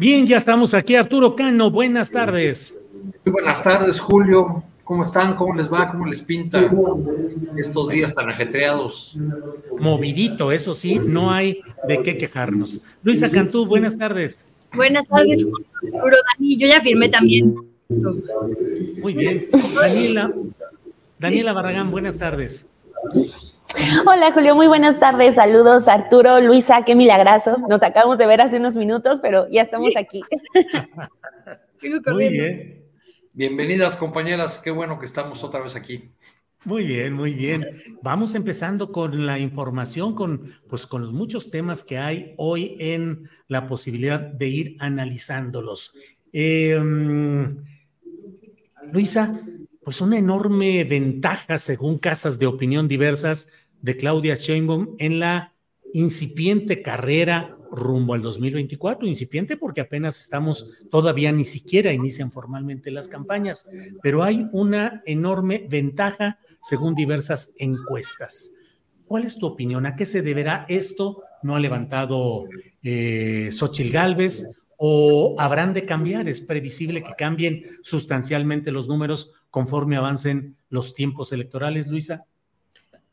Bien, ya estamos aquí. Arturo Cano, buenas tardes. Muy buenas tardes, Julio. ¿Cómo están? ¿Cómo les va? ¿Cómo les pinta estos días tan ajetreados? Movidito, eso sí, no hay de qué quejarnos. Luisa Cantú, buenas tardes. Buenas tardes, Arturo Dani. Yo ya firmé también. Muy bien. Daniela, Daniela Barragán, buenas tardes. Hola Julio, muy buenas tardes. Saludos Arturo, Luisa, qué milagroso. Nos acabamos de ver hace unos minutos, pero ya estamos aquí. Muy bien. Bienvenidas compañeras, qué bueno que estamos otra vez aquí. Muy bien, muy bien. Vamos empezando con la información, con, pues, con los muchos temas que hay hoy en la posibilidad de ir analizándolos. Em, Luisa, pues una enorme ventaja, según casas de opinión diversas, de Claudia Sheinbaum en la incipiente carrera rumbo al 2024, incipiente porque apenas estamos, todavía ni siquiera inician formalmente las campañas, pero hay una enorme ventaja según diversas encuestas. ¿Cuál es tu opinión? ¿A qué se deberá esto? ¿No ha levantado eh, Xochitl Galvez? ¿O habrán de cambiar? ¿Es previsible que cambien sustancialmente los números conforme avancen los tiempos electorales, Luisa?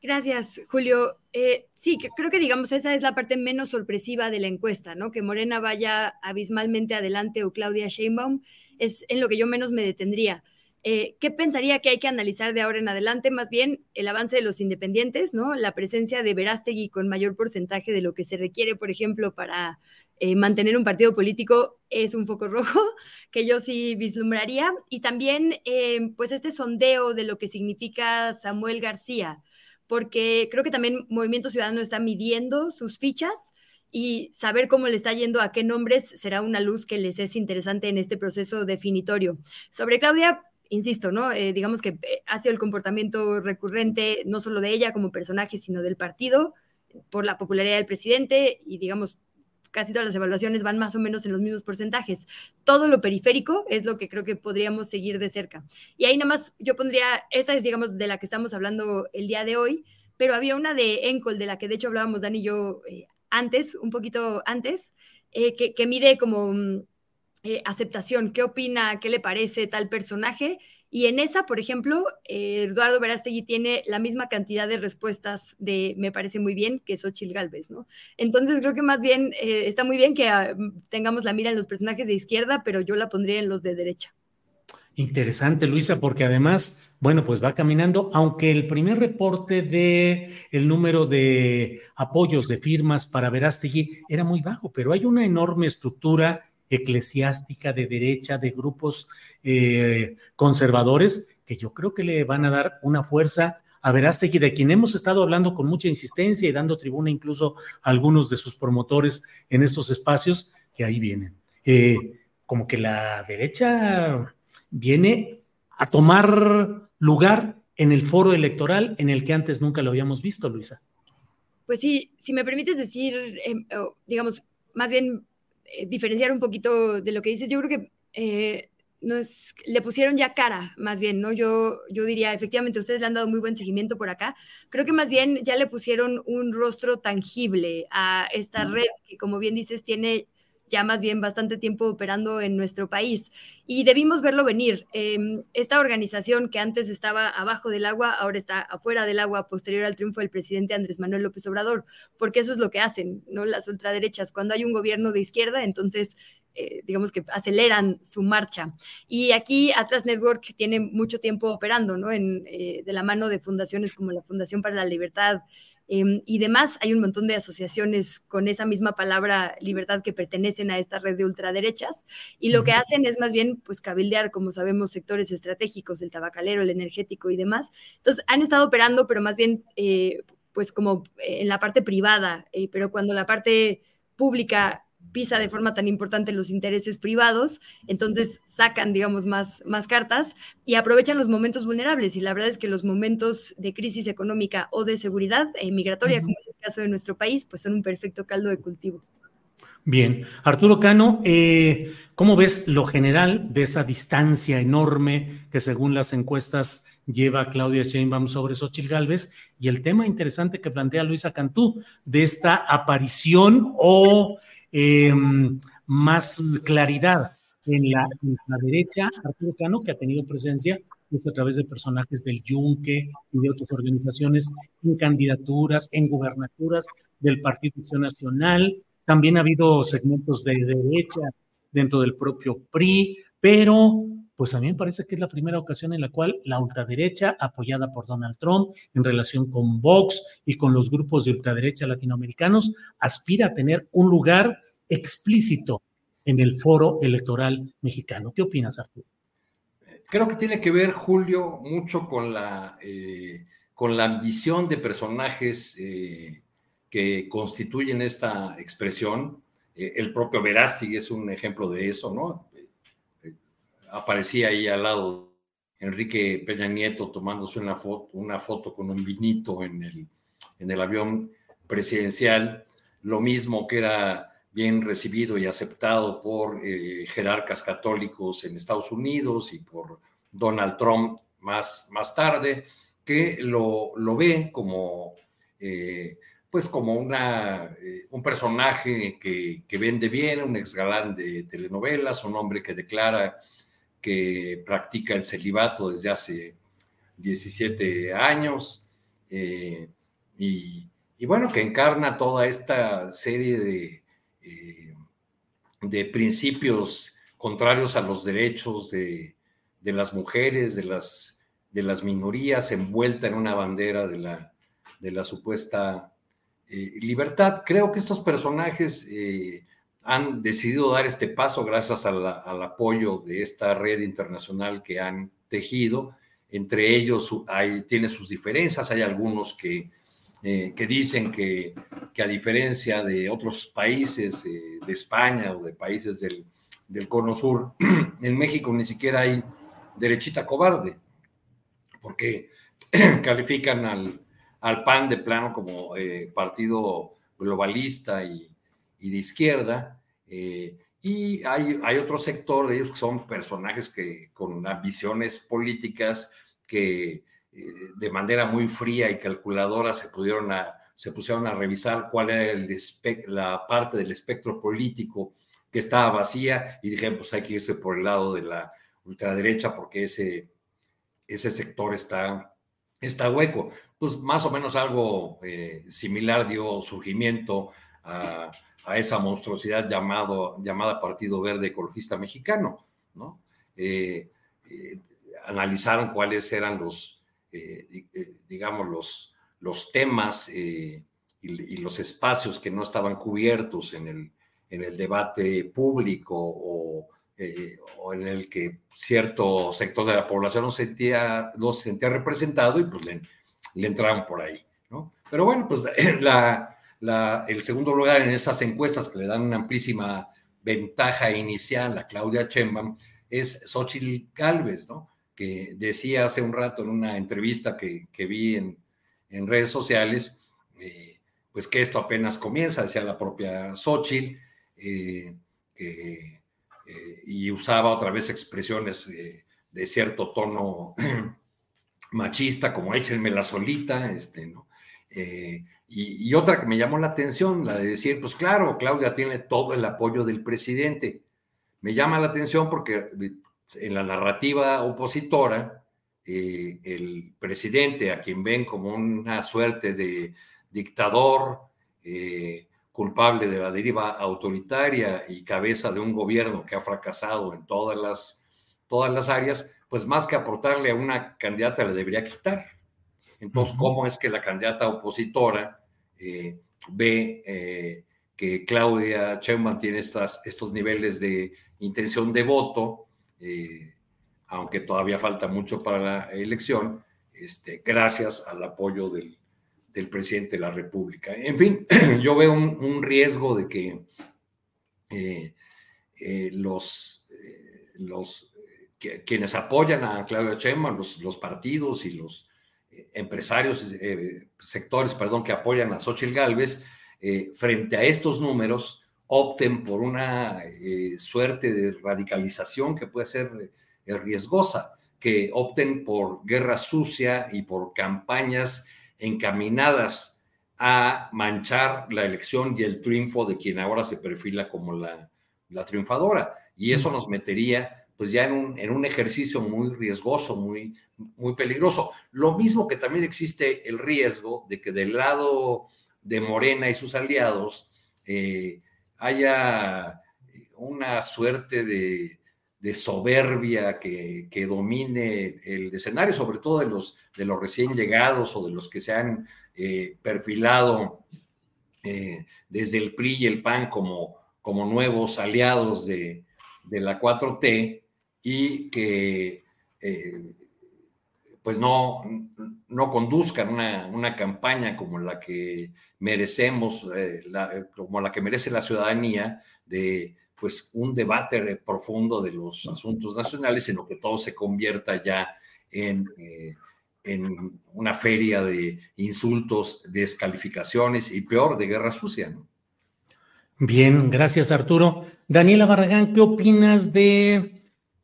Gracias, Julio. Eh, sí, creo que digamos esa es la parte menos sorpresiva de la encuesta, ¿no? Que Morena vaya abismalmente adelante o Claudia Sheinbaum es en lo que yo menos me detendría. Eh, ¿Qué pensaría que hay que analizar de ahora en adelante? Más bien el avance de los independientes, ¿no? La presencia de Verástegui con mayor porcentaje de lo que se requiere, por ejemplo, para eh, mantener un partido político es un foco rojo que yo sí vislumbraría. Y también, pues, este sondeo de lo que significa Samuel García porque creo que también Movimiento Ciudadano está midiendo sus fichas y saber cómo le está yendo a qué nombres será una luz que les es interesante en este proceso definitorio. Sobre Claudia, insisto, ¿no? Eh, digamos que eh, ha sido el comportamiento recurrente no solo de ella como personaje, sino del partido por la popularidad del presidente y digamos casi todas las evaluaciones van más o menos en los mismos porcentajes. Todo lo periférico es lo que creo que podríamos seguir de cerca. Y ahí nada más yo pondría, esta es digamos de la que estamos hablando el día de hoy, pero había una de Encol, de la que de hecho hablábamos Dani y yo eh, antes, un poquito antes, eh, que, que, mide como mm, eh, aceptación, qué opina, qué le parece tal personaje y en esa, por ejemplo, eh, Eduardo Verástegui tiene la misma cantidad de respuestas de me parece muy bien que Xochitl Galvez, ¿no? Entonces creo que más bien eh, está muy bien que ah, tengamos la mira en los personajes de izquierda, pero yo la pondría en los de derecha. Interesante, Luisa, porque además, bueno, pues va caminando, aunque el primer reporte de el número de apoyos de firmas para Verástegui era muy bajo, pero hay una enorme estructura eclesiástica de derecha, de grupos eh, conservadores, que yo creo que le van a dar una fuerza a Verástegui, de quien hemos estado hablando con mucha insistencia y dando tribuna incluso a algunos de sus promotores en estos espacios, que ahí vienen. Eh, como que la derecha viene a tomar lugar en el foro electoral en el que antes nunca lo habíamos visto, Luisa. Pues sí, si me permites decir, em, digamos, más bien diferenciar un poquito de lo que dices, yo creo que eh, nos, le pusieron ya cara, más bien, ¿no? Yo, yo diría, efectivamente, ustedes le han dado muy buen seguimiento por acá. Creo que más bien ya le pusieron un rostro tangible a esta red que, como bien dices, tiene ya más bien bastante tiempo operando en nuestro país y debimos verlo venir. Em, esta organización que antes estaba abajo del agua, ahora está afuera del agua posterior al triunfo del presidente Andrés Manuel López Obrador, porque eso es lo que hacen, ¿no? Las ultraderechas. Cuando hay un gobierno de izquierda, entonces eh, digamos que aceleran su marcha. Y aquí Atlas Network tiene mucho tiempo operando, ¿no? En, eh, de la mano de fundaciones como la Fundación para la Libertad, Em, y demás, hay un montón de asociaciones con esa misma palabra libertad que pertenecen a esta red de ultraderechas y lo que hacen es más bien pues cabildear, como sabemos, sectores estratégicos, el tabacalero, el energético y demás. Entonces han estado operando, pero más bien eh, pues como en la parte privada, eh, pero cuando la parte pública pisa de forma tan importante los intereses privados, entonces sacan, digamos, más, más cartas y aprovechan los momentos vulnerables. Y la verdad es que los momentos de crisis económica o de seguridad eh, migratoria, como es el caso de nuestro país, pues son un perfecto caldo de cultivo. Bien, Arturo Cano, eh, ¿cómo ves lo general de esa distancia enorme que según las encuestas lleva Claudia Sheinbaum sobre Xochitl Gálvez y el tema interesante que plantea Luisa Cantú de esta aparición o Em, más claridad en la, derecha, Arturo Cano, que ha tenido presencia pues, a través de personajes del Yunque y de otras organizaciones en candidaturas, en gubernaturas del Partido Nacional. También ha habido segmentos de derecha dentro del propio PRI, pero pues a mí me parece que es la primera ocasión en la cual la ultraderecha, apoyada por Donald Trump en relación con Vox y con los grupos de ultraderecha latinoamericanos, aspira a tener un lugar explícito en el foro electoral mexicano. ¿Qué opinas, Arturo? Creo que tiene que ver, Julio, mucho con la, eh, con la ambición de personajes eh, que constituyen esta expresión. Eh, el propio Verástig es un ejemplo de eso, ¿no? Aparecía ahí al lado Enrique Peña Nieto tomándose una foto, una foto con un vinito en el, en el avión presidencial, lo mismo que era bien recibido y aceptado por eh, jerarcas católicos en Estados Unidos y por Donald Trump más, más tarde, que lo, lo ve como, eh, pues como una, eh, un personaje que, que, vende bien, un ex galán de telenovelas, un hombre que declara que practica el celibato desde hace 17 años y, y, bueno, que encarna toda esta serie de eh, de principios contrarios a los derechos de, las mujeres, de las, de las minorías, envuelta en una bandera de la, de la supuesta eh, libertad. Creo que estos personajes eh, han decidido dar este paso gracias al apoyo de esta red internacional que han tejido. Entre ellos hay, tiene sus diferencias, hay algunos que eh, que dicen que, que, a diferencia de otros países, eh, de España o de países del, del, Cono Sur, en México ni siquiera hay derechita cobarde, porque califican al, al PAN de plano como eh, partido globalista y, y de izquierda. Y hay, hay, otro sector de ellos que son personajes que, con ambiciones políticas que eh, de manera muy fría y calculadora se, pudieron a, se pusieron a revisar cuál era el la parte del espectro político que estaba vacía y dijeron, pues hay que irse por el lado de la ultraderecha porque ese, ese sector está, está hueco. Pues más o menos algo eh, similar dio surgimiento a, a, esa monstruosidad llamado, llamada Partido Verde Ecologista Mexicano, ¿no? Eh, analizaron cuáles eran los, eh, eh, digamos, los, los temas eh, y, los espacios que no estaban cubiertos en el, en el debate público o, o, en el que cierto sector de la población no, sentía, no se sentía representado y pues le, le entraron por ahí, ¿no? Pero bueno, pues la, el segundo lugar en esas encuestas que le dan una amplísima ventaja inicial a Claudia Chembam es Xochitl Galvez, ¿no? que decía hace un rato en una entrevista que, vi en, redes sociales, eh, pues que esto apenas comienza, decía la propia Xochitl, eh, eh, y usaba otra vez expresiones de cierto tono machista, como échenme la solita, este, ¿no? Y, otra que me llamó la atención, la de decir, pues claro, Claudia tiene todo el apoyo del presidente. Me llama la atención porque en la narrativa opositora, eh, el presidente, a quien ven como una suerte de dictador, eh, culpable de la deriva autoritaria y cabeza de un gobierno que ha fracasado en todas las, todas las áreas, pues más que aportarle a una candidata le debería quitar. Entonces, ¿cómo es que la candidata opositora eh, ve eh, que Claudia Sheinbaum tiene estas, estos niveles de intención de voto, eh, aunque todavía falta mucho para la elección, este, gracias al apoyo del, presidente de la República. En fin, yo veo un, riesgo de que los, los quienes apoyan a Claudia Sheinbaum, los, los partidos y los empresarios, eh, sectores, perdón, que apoyan a Xochitl Galvez, eh, frente a estos números, opten por una eh, suerte de radicalización que puede ser riesgosa, que opten por guerra sucia y por campañas encaminadas a manchar la elección y el triunfo de quien ahora se perfila como la, la triunfadora. Y eso nos metería pues ya en un, en un ejercicio muy riesgoso, muy, muy peligroso. Lo mismo que también existe el riesgo de que del lado de Morena y sus aliados eh, haya una suerte de, soberbia que, domine el escenario, sobre todo de los, de los recién llegados o de los que se han eh, perfilado eh, desde el PRI y el PAN como, como nuevos aliados de, de la 4T y que pues no, no conduzcan una, campaña como la que merecemos, eh, como la que merece la ciudadanía, de pues un debate profundo de los asuntos nacionales, sino que todo se convierta ya en, eh, en una feria de insultos, descalificaciones y peor, de guerra sucia. Bien, gracias Arturo. Daniela Barragán, ¿qué opinas de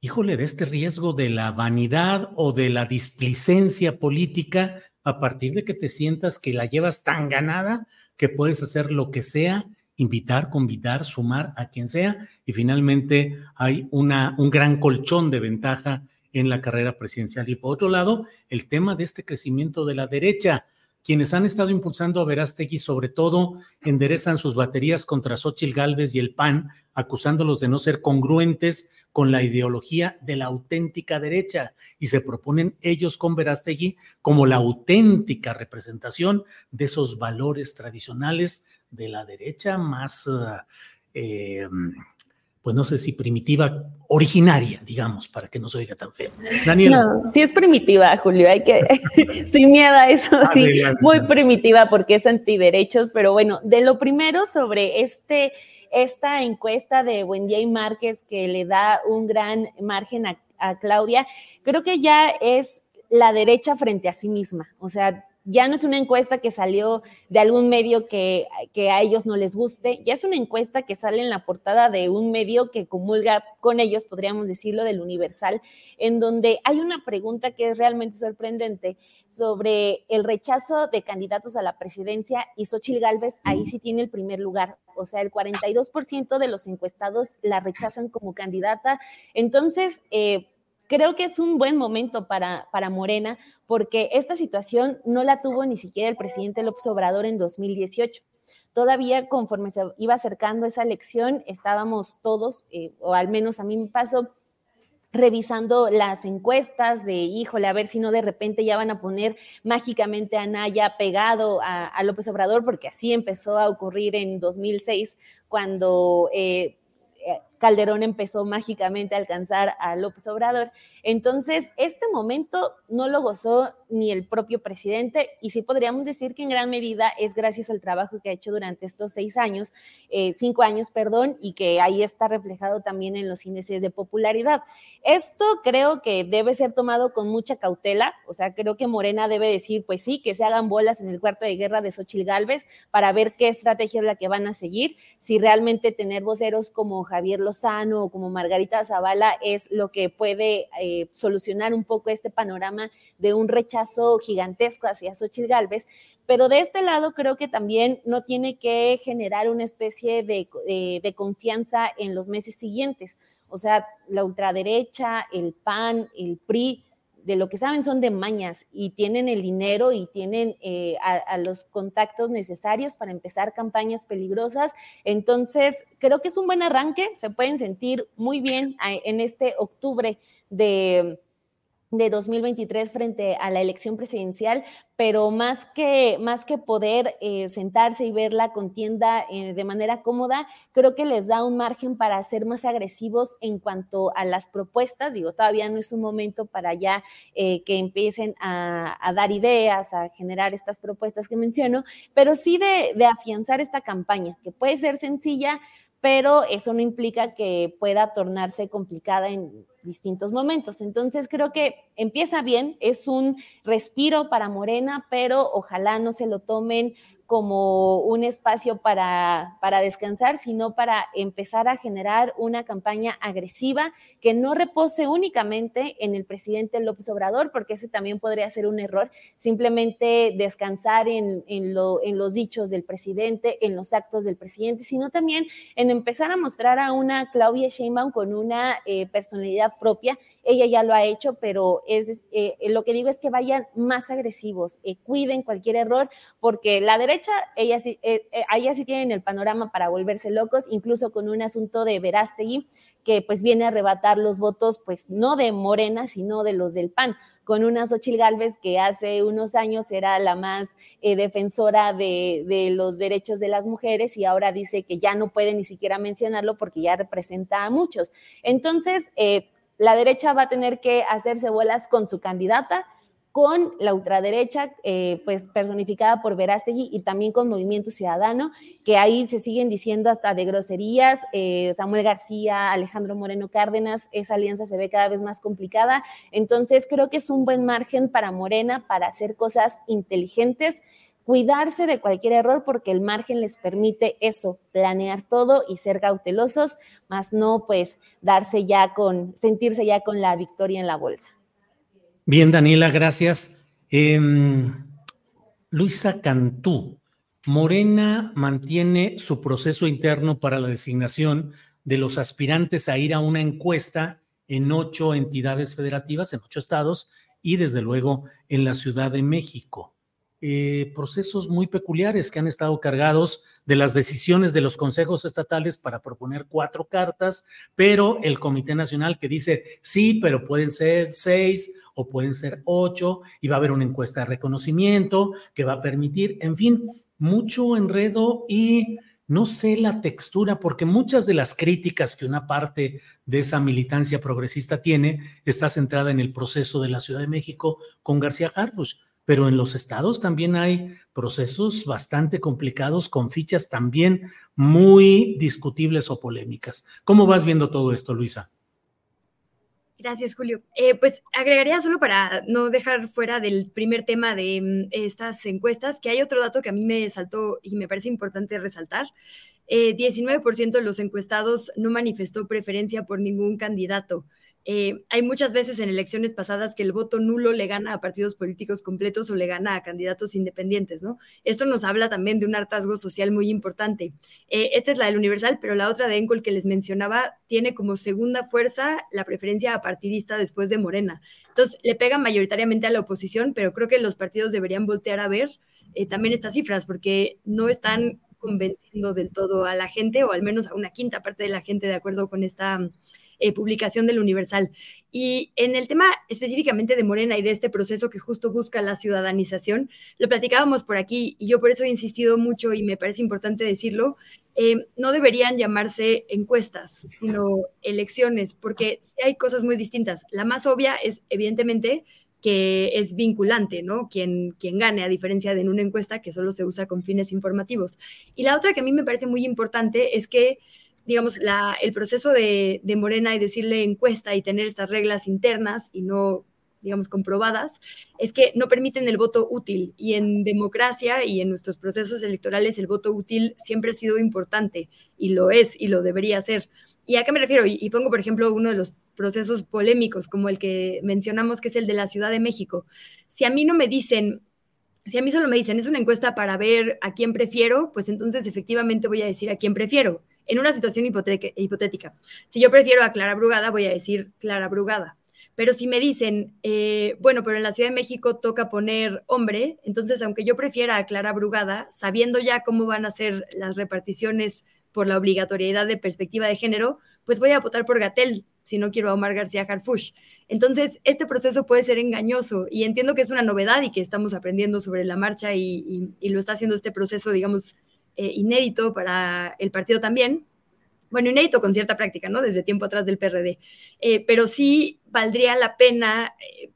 híjole, de este riesgo de la vanidad o de la displicencia política a partir de que te sientas que la llevas tan ganada que puedes hacer lo que sea, invitar, convidar, sumar a quien sea y finalmente hay una, un gran colchón de ventaja en la carrera presidencial. Y por otro lado, el tema de este crecimiento de la derecha. Quienes han estado impulsando a Verástegui, sobre todo, enderezan sus baterías contra Xochitl Gálvez y el PAN, acusándolos de no ser congruentes con la ideología de la auténtica derecha y se proponen ellos con Verástegui como la auténtica representación de esos valores tradicionales de la derecha más, eh, pues no sé si primitiva, originaria, digamos, para que no se oiga tan feo. Daniel. No, sí es primitiva, Julio, hay que, sin miedo a eso, muy primitiva porque es antiderechos, pero bueno, de lo primero sobre este esta encuesta de Wendy Márquez que le da un gran margen a, a Claudia, creo que ya es la derecha frente a sí misma. O sea, ya no es una encuesta que salió de algún medio que, a ellos no les guste, ya es una encuesta que sale en la portada de un medio que comulga con ellos, podríamos decirlo, del Universal, en donde hay una pregunta que es realmente sorprendente sobre el rechazo de candidatos a la presidencia y Xochitl Gálvez ahí sí tiene el primer lugar. O sea, el 42% de los encuestados la rechazan como candidata. Entonces, eh, creo que es un buen momento para, para Morena porque esta situación no la tuvo ni siquiera el presidente López Obrador en 2018 todavía conforme se iba acercando esa elección, estábamos todos, eh, o al menos a mí me pasó, revisando las encuestas de, híjole, a ver si no de repente ya van a poner mágicamente a Naya pegado a, López Obrador, porque así empezó a ocurrir en 2006, cuando... Eh, Calderón empezó mágicamente a alcanzar a López Obrador. Entonces, este momento no lo gozó ni el propio presidente y sí podríamos decir que en gran medida es gracias al trabajo que ha hecho durante estos seis años, eh, cinco años, perdón, y que ahí está reflejado también en los índices de popularidad. Esto creo que debe ser tomado con mucha cautela, o sea, creo que Morena debe decir, pues sí, que se hagan bolas en el cuarto de guerra de Xochil Gálvez para ver qué estrategia es la que van a seguir, si realmente tener voceros como Javier Los O como Margarita Zavala es lo que puede eh, solucionar un poco este panorama de un rechazo gigantesco hacia Xochitl Gálvez, pero de este lado creo que también no tiene que generar una especie de, de confianza en los meses siguientes. O sea, la ultraderecha, el PAN, el PRI, de lo que saben son de mañas y tienen el dinero y tienen eh, a, los contactos necesarios para empezar campañas peligrosas. Entonces, creo que es un buen arranque, se pueden sentir muy bien en este octubre de de 2023 frente a la elección presidencial, pero más que, más que poder eh, sentarse y ver la contienda eh, de manera cómoda, creo que les da un margen para ser más agresivos en cuanto a las propuestas. Digo, todavía no es un momento para ya eh, que empiecen a, dar ideas, a generar estas propuestas que menciono, pero sí de, de afianzar esta campaña, que puede ser sencilla, pero eso no implica que pueda tornarse complicada en distintos momentos. Entonces creo que empieza bien, es un respiro para Morena, pero ojalá no se lo tomen como un espacio para, para descansar, sino para empezar a generar una campaña agresiva que no repose únicamente en el presidente López Obrador, porque ese también podría ser un error, simplemente descansar en, en, lo, en los dichos del presidente, en los actos del presidente, sino también en empezar a mostrar a una Claudia Sheinbaum con una eh, personalidad propia. Ella ya lo ha hecho, pero es eh, lo que digo es que vayan más agresivos, eh, cuiden cualquier error, porque la derecha, ella sí, ella sí tienen el panorama para volverse locos, incluso con un asunto de Verástegui, que pues viene a arrebatar los votos, pues no de Morena, sino de los del PAN, con una Xochil Gálvez que hace unos años era la más defensora de, de, los derechos de las mujeres y ahora dice que ya no puede ni siquiera mencionarlo porque ya representa a muchos. Entonces, eh, la derecha va a tener que hacerse bolas con su candidata, con la ultraderecha, eh, pues personificada por Verástegui y también con Movimiento Ciudadano, que ahí se siguen diciendo hasta de groserías, eh, Samuel García, Alejandro Moreno Cárdenas, esa alianza se ve cada vez más complicada, entonces creo que es un buen margen para Morena para hacer cosas inteligentes, cuidarse de cualquier error porque el margen les permite eso, planear todo y ser cautelosos, más no pues darse ya con, sentirse ya con la victoria en la bolsa. Bien, Daniela, gracias. Em, Luisa Cantú, Morena mantiene su proceso interno para la designación de los aspirantes a ir a una encuesta en ocho entidades federativas, en ocho estados y desde luego en la Ciudad de México. Eh, procesos muy peculiares que han estado cargados de las decisiones de los consejos estatales para proponer cuatro cartas, pero el Comité Nacional que dice sí, pero pueden ser seis o pueden ser ocho, y va a haber una encuesta de reconocimiento que va a permitir, en fin, mucho enredo y no sé la textura, porque muchas de las críticas que una parte de esa militancia progresista tiene está centrada en el proceso de la Ciudad de México con García Harfuch pero en los estados también hay procesos bastante complicados con fichas también muy discutibles o polémicas. ¿Cómo vas viendo todo esto, Luisa? Gracias, Julio. Eh, pues agregaría solo para no dejar fuera del primer tema de mm, estas encuestas, que hay otro dato que a mí me saltó y me parece importante resaltar. 19% eh, de los encuestados no manifestó preferencia por ningún candidato. Eh, hay muchas veces en elecciones pasadas que el voto nulo le gana a partidos políticos completos o le gana a candidatos independientes, ¿no? Esto nos habla también de un hartazgo social muy importante. Eh, esta es la del Universal, pero la otra de Encol que les mencionaba tiene como segunda fuerza la preferencia partidista después de Morena. Entonces, le pega mayoritariamente a la oposición, pero creo que los partidos deberían voltear a ver eh, también estas cifras, porque no están convenciendo del todo a la gente, o al menos a una quinta parte de la gente, de acuerdo con esta eh, publicación del Universal. Y en el tema específicamente de Morena y de este proceso que justo busca la ciudadanización, lo platicábamos por aquí y yo por eso he insistido mucho y me parece importante decirlo, eh, no deberían llamarse encuestas, sino elecciones, porque hay cosas muy distintas. La más obvia es, evidentemente, que es vinculante, ¿no? Quien, quien gane, a diferencia de en una encuesta que solo se usa con fines informativos. Y la otra que a mí me parece muy importante es que digamos, el proceso de, de, Morena y decirle encuesta y tener estas reglas internas y no, digamos, comprobadas, es que no permiten el voto útil. Y en democracia y en nuestros procesos electorales el voto útil siempre ha sido importante y lo es y lo debería ser. ¿Y a qué me refiero? Y, pongo, por ejemplo, uno de los procesos polémicos, como el que mencionamos, que es el de la Ciudad de México. Si a mí no me dicen, si a mí solo me dicen, es una encuesta para ver a quién prefiero, pues entonces efectivamente voy a decir a quién prefiero. En una situación hipotética. Si yo prefiero a Clara Brugada, voy a decir Clara Brugada. Pero si me dicen, eh, bueno, pero en la Ciudad de México toca poner hombre, entonces aunque yo prefiera a Clara Brugada, sabiendo ya cómo van a ser las reparticiones por la obligatoriedad de perspectiva de género, pues voy a votar por Gatel si no quiero a Omar García Harfush. Entonces, este proceso puede ser engañoso y entiendo que es una novedad y que estamos aprendiendo sobre la marcha y, lo está haciendo este proceso, digamos, eh, inédito para el partido también. Bueno, inédito con cierta práctica, ¿no? Desde tiempo atrás del PRD. Eh, pero sí valdría la pena, eh,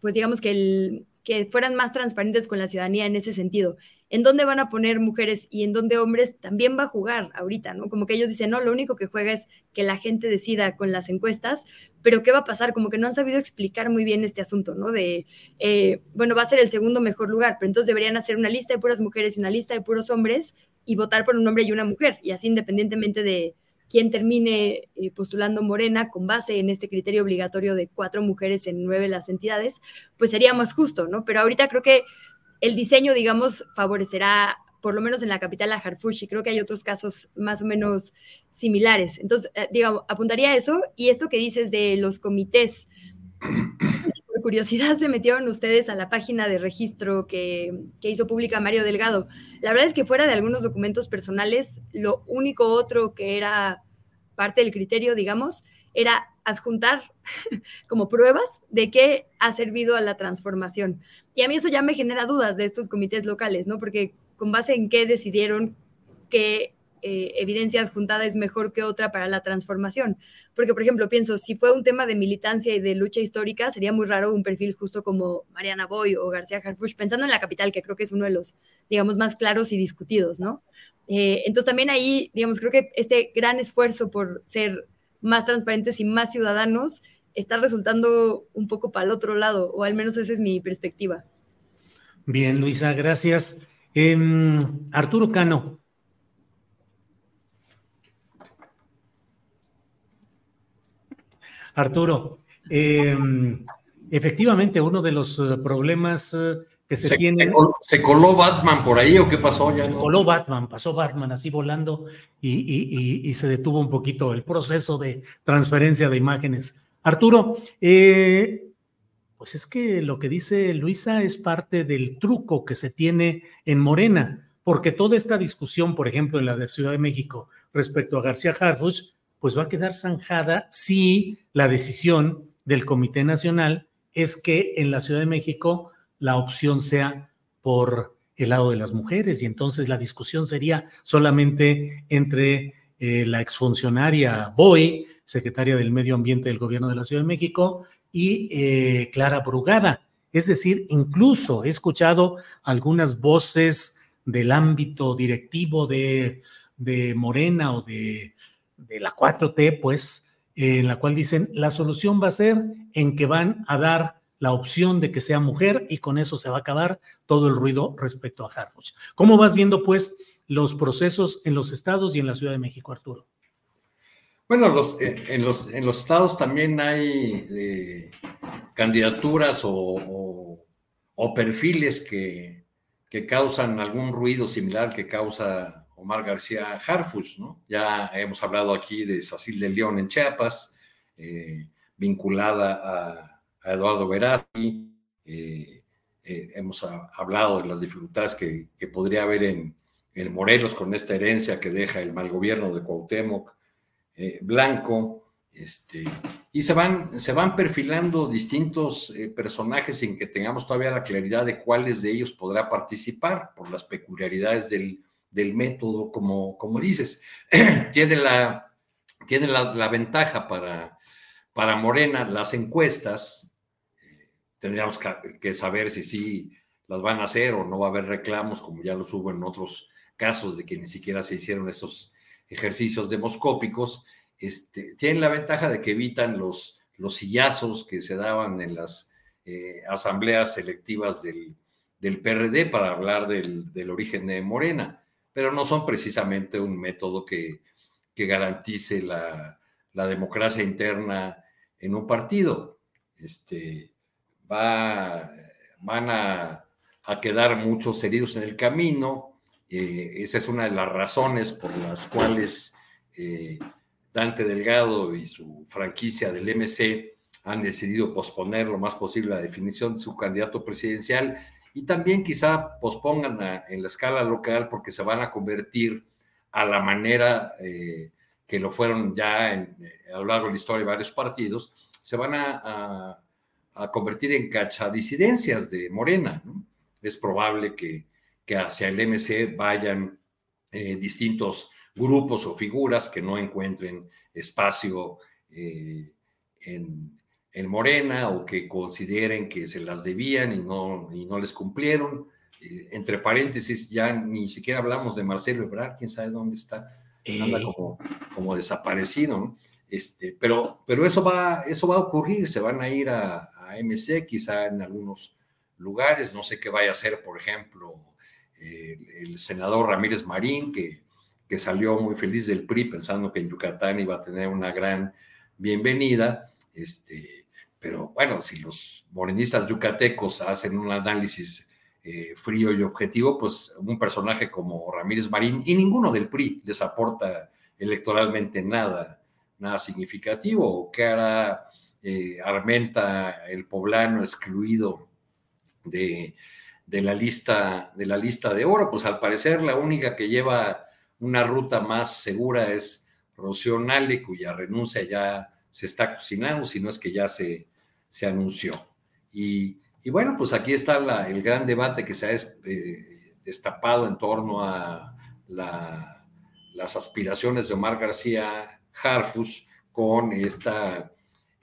pues digamos que el, que fueran más transparentes con la ciudadanía en ese sentido. En dónde van a poner mujeres y en dónde hombres también va a jugar ahorita, ¿no? Como que ellos dicen, no, lo único que juega es que la gente decida con las encuestas, pero ¿qué va a pasar? Como que no han sabido explicar muy bien este asunto, ¿no? De, eh, bueno, va a ser el segundo mejor lugar, pero entonces deberían hacer una lista de puras mujeres y una lista de puros hombres y votar por un hombre y una mujer, y así independientemente de, quien termine eh, postulando Morena con base en este criterio obligatorio de cuatro mujeres en nueve las entidades, pues sería más justo, ¿no? Pero ahorita creo que el diseño, digamos, favorecerá por lo menos en la capital a Harfush y creo que hay otros casos más o menos similares. Entonces, eh, digamos, apuntaría a eso y esto que dices de los comités. Por curiosidad se metieron ustedes a la página de registro que, que hizo pública Mario Delgado. La verdad es que fuera de algunos documentos personales, lo único otro que era parte del criterio, digamos, era adjuntar como pruebas de que ha servido a la transformación. Y a mí eso ya me genera dudas de estos comités locales, ¿no? Porque con base en qué decidieron que eh, evidencia adjuntada es mejor que otra para la transformación. Porque, por ejemplo, pienso, si fue un tema de militancia y de lucha histórica, sería muy raro un perfil justo como Mariana Boy o García Harfuch, pensando en la capital, que creo que es uno de los, digamos, más claros y discutidos, ¿no? Eh, entonces también ahí, digamos, creo que este gran esfuerzo por ser más transparentes y más ciudadanos está resultando un poco para el otro lado, o al menos esa es mi perspectiva. Bien, Luisa, gracias. Em, Arturo Cano, Arturo, em, efectivamente uno de los eh, problemas eh, que se, tienen... Se coló, Batman por ahí o qué pasó? Ya se coló Batman, pasó Batman así volando y, se detuvo un poquito el proceso de transferencia de imágenes. Arturo, eh, pues es que lo que dice Luisa es parte del truco que se tiene en Morena, porque toda esta discusión, por ejemplo, en la de Ciudad de México respecto a García Harfuch, pues va a quedar zanjada si la decisión del Comité Nacional es que en la Ciudad de México la opción sea por el lado de las mujeres y entonces la discusión sería solamente entre eh, la exfuncionaria Boy, secretaria del Medio Ambiente del Gobierno de la Ciudad de México, y eh, Clara Brugada. Es decir, incluso he escuchado algunas voces del ámbito directivo de, de Morena o de de la 4T, pues, en la cual dicen, la solución va a ser en que van a dar la opción de que sea mujer y con eso se va a acabar todo el ruido respecto a Harfuch. ¿Cómo vas viendo, pues, los procesos en los estados y en la Ciudad de México, Arturo? Bueno, eh, en, los, en los estados también hay eh, candidaturas o, perfiles que, que causan algún ruido similar que causa Omar García Harfus, ¿no? Ya hemos hablado aquí de Sacil de León en Chiapas, eh, vinculada a, Eduardo Verástegui, eh, eh, hemos hablado de las dificultades que, podría haber en, Morelos con esta herencia que deja el mal gobierno de Cuauhtémoc Blanco, este, y se van, se van perfilando distintos personajes sin que tengamos todavía la claridad de cuáles de ellos podrá participar por las peculiaridades del, del método, como, como dices. tiene la, tiene la, ventaja para, para Morena las encuestas. Tendríamos que, saber si sí las van a hacer o no va a haber reclamos, como ya los hubo en otros casos de que ni siquiera se hicieron esos ejercicios demoscópicos. Este, tienen la ventaja de que evitan los, los sillazos que se daban en las eh, asambleas selectivas del, del, PRD para hablar del, del origen de Morena pero no son precisamente un método que, que garantice la, democracia interna en un partido. Este, va, van a, quedar muchos heridos en el camino. Eh, esa es una de las razones por las cuales eh, Dante Delgado y su franquicia del MC han decidido posponer lo más posible la definición de su candidato presidencial y también quizá pospongan en la escala local porque se van a convertir a la manera eh, que lo fueron ya en, a lo largo de la historia de varios partidos, se van a, convertir en cachadisidencias de Morena. Es probable que, que, hacia el MC vayan eh, distintos grupos o figuras que no encuentren espacio eh, en, en Morena o que consideren que se las debían y no, y no les cumplieron. Eh, entre paréntesis, ya ni siquiera hablamos de Marcelo Ebrard, quién sabe dónde está, anda como, como desaparecido, Este, pero, pero eso, va, eso va a ocurrir, se van a ir a, MC, quizá en algunos lugares, no sé qué vaya a hacer, por ejemplo, el senador Ramírez Marín, que, que salió muy feliz del PRI pensando que en Yucatán iba a tener una gran bienvenida. Este, pero bueno, si los morenistas yucatecos hacen un análisis eh, frío y objetivo, pues un personaje como Ramírez Marín y ninguno del PRI les aporta electoralmente nada, nada significativo. ¿O qué hará eh, Armenta, el poblano excluido de, de, la lista, de la lista de oro? Pues al parecer la única que lleva una ruta más segura es Rocío Nale, cuya renuncia ya se está cocinando, si no es que ya se, se anunció. Y, bueno, pues aquí está el gran debate que se ha eh, destapado en torno a las aspiraciones de Omar García Harfus con esta,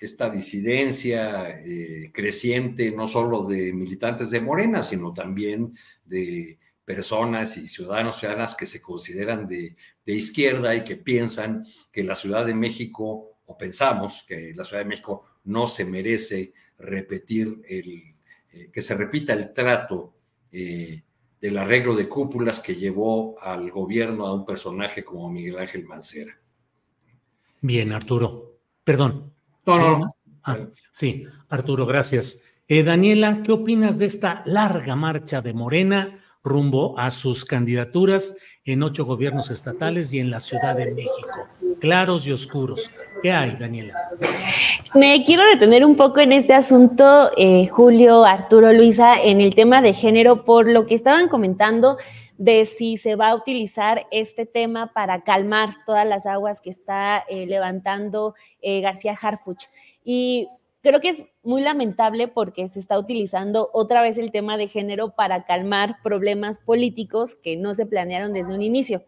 esta disidencia eh, creciente, no solo de militantes de Morena, sino también de personas y ciudadanos, ciudadanas que se consideran de, de izquierda y que piensan que la Ciudad de México, o pensamos que la Ciudad de México no se merece repetir el, eh, que se repita el trato eh, del arreglo de cúpulas que llevó al gobierno a un personaje como Miguel Ángel Mancera. Bien, Arturo. Perdón. No, no, ah, sí, Arturo, gracias. Eh, Daniela, ¿qué opinas de esta larga marcha de Morena rumbo a sus candidaturas en ocho gobiernos estatales y en la Ciudad de México? Claros y oscuros. ¿Qué hay, Daniela? Me quiero detener un poco en este asunto, eh, Julio, Arturo, Luisa, en el tema de género, por lo que estaban comentando de si se va a utilizar este tema para calmar todas las aguas que está eh, levantando eh, García Harfuch. Y creo que es muy lamentable porque se está utilizando otra vez el tema de género para calmar problemas políticos que no se planearon desde un inicio.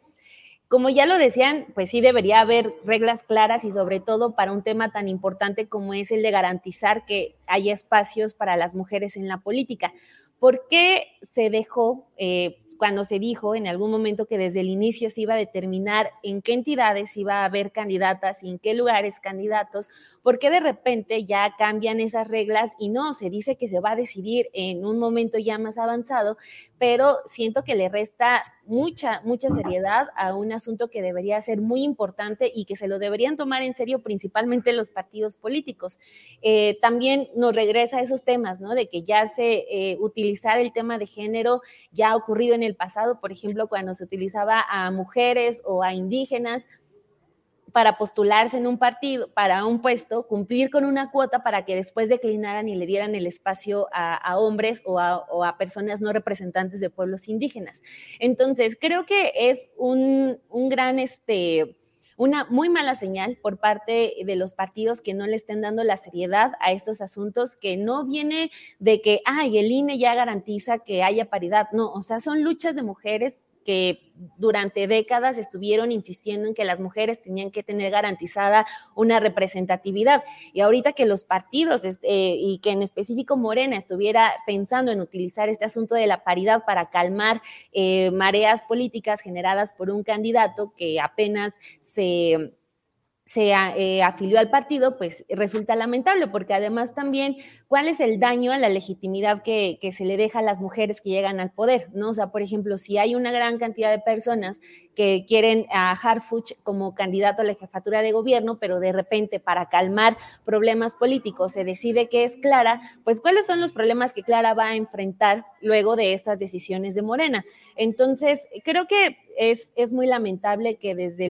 Como ya lo decían, pues sí debería haber reglas claras y sobre todo para un tema tan importante como es el de garantizar que haya espacios para las mujeres en la política. ¿Por qué se dejó eh, cuando se dijo en algún momento que desde el inicio se iba a determinar en qué entidades iba a haber candidatas y en qué lugares candidatos, porque de repente ya cambian esas reglas y no, se dice que se va a decidir en un momento ya más avanzado, pero siento que le resta mucha, mucha seriedad a un asunto que debería ser muy importante y que se lo deberían tomar en serio principalmente los partidos políticos. Eh, también nos regresa a esos temas, ¿no? De que ya se eh, utilizar el tema de género ya ha ocurrido en el pasado, por ejemplo, cuando se utilizaba a mujeres o a indígenas para postularse en un partido, para un puesto, cumplir con una cuota para que después declinaran y le dieran el espacio a, hombres o a, personas no representantes de pueblos indígenas. Entonces, creo que es un, gran, este, una muy mala señal por parte de los partidos que no le estén dando la seriedad a estos asuntos, que no viene de que, ay, el INE ya garantiza que haya paridad. No, o sea, son luchas de mujeres que durante décadas estuvieron insistiendo en que las mujeres tenían que tener garantizada una representatividad. Y ahorita que los partidos eh, y que en específico Morena estuviera pensando en utilizar este asunto de la paridad para calmar eh, mareas políticas generadas por un candidato que apenas se se eh, afilió al partido, pues resulta lamentable, porque además también, ¿cuál es el daño a la legitimidad que, se le deja a las mujeres que llegan al poder? ¿no? O sea, por ejemplo, si hay una gran cantidad de personas que quieren a Harfuch como candidato a la jefatura de gobierno, pero de repente para calmar problemas políticos se decide que es Clara, pues ¿cuáles son los problemas que Clara va a enfrentar luego de estas decisiones de Morena? Entonces, creo que es, es muy lamentable que desde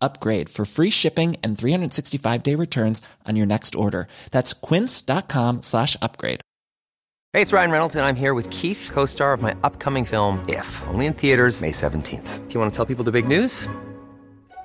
upgrade for free shipping and 365 day returns on your next order. That's quince.com slash upgrade. Hey, it's Ryan Reynolds, and I'm here with Keith, co star of my upcoming film, If, only in theaters, May 17th. Do you want to tell people the big news?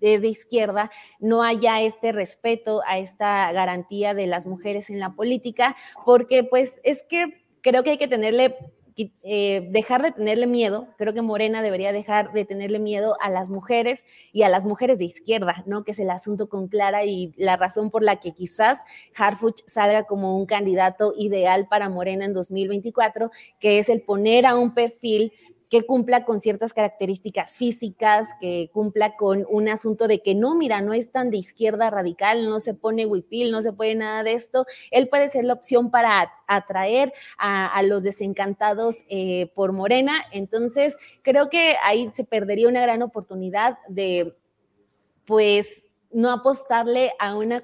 desde izquierda no haya este respeto a esta garantía de las mujeres en la política, porque pues es que creo que hay que tenerle eh, dejar de tenerle miedo, creo que Morena debería dejar de tenerle miedo a las mujeres y a las mujeres de izquierda, ¿no? Que es el asunto con Clara y la razón por la que quizás Harfuch salga como un candidato ideal para Morena en 2024, que es el poner a un perfil que cumpla con ciertas características físicas, que cumpla con un asunto de que no, mira, no es tan de izquierda radical, no se pone huipil, no se pone nada de esto. Él puede ser la opción para atraer a, los desencantados eh, por Morena. Entonces, creo que ahí se perdería una gran oportunidad de, pues, no apostarle a una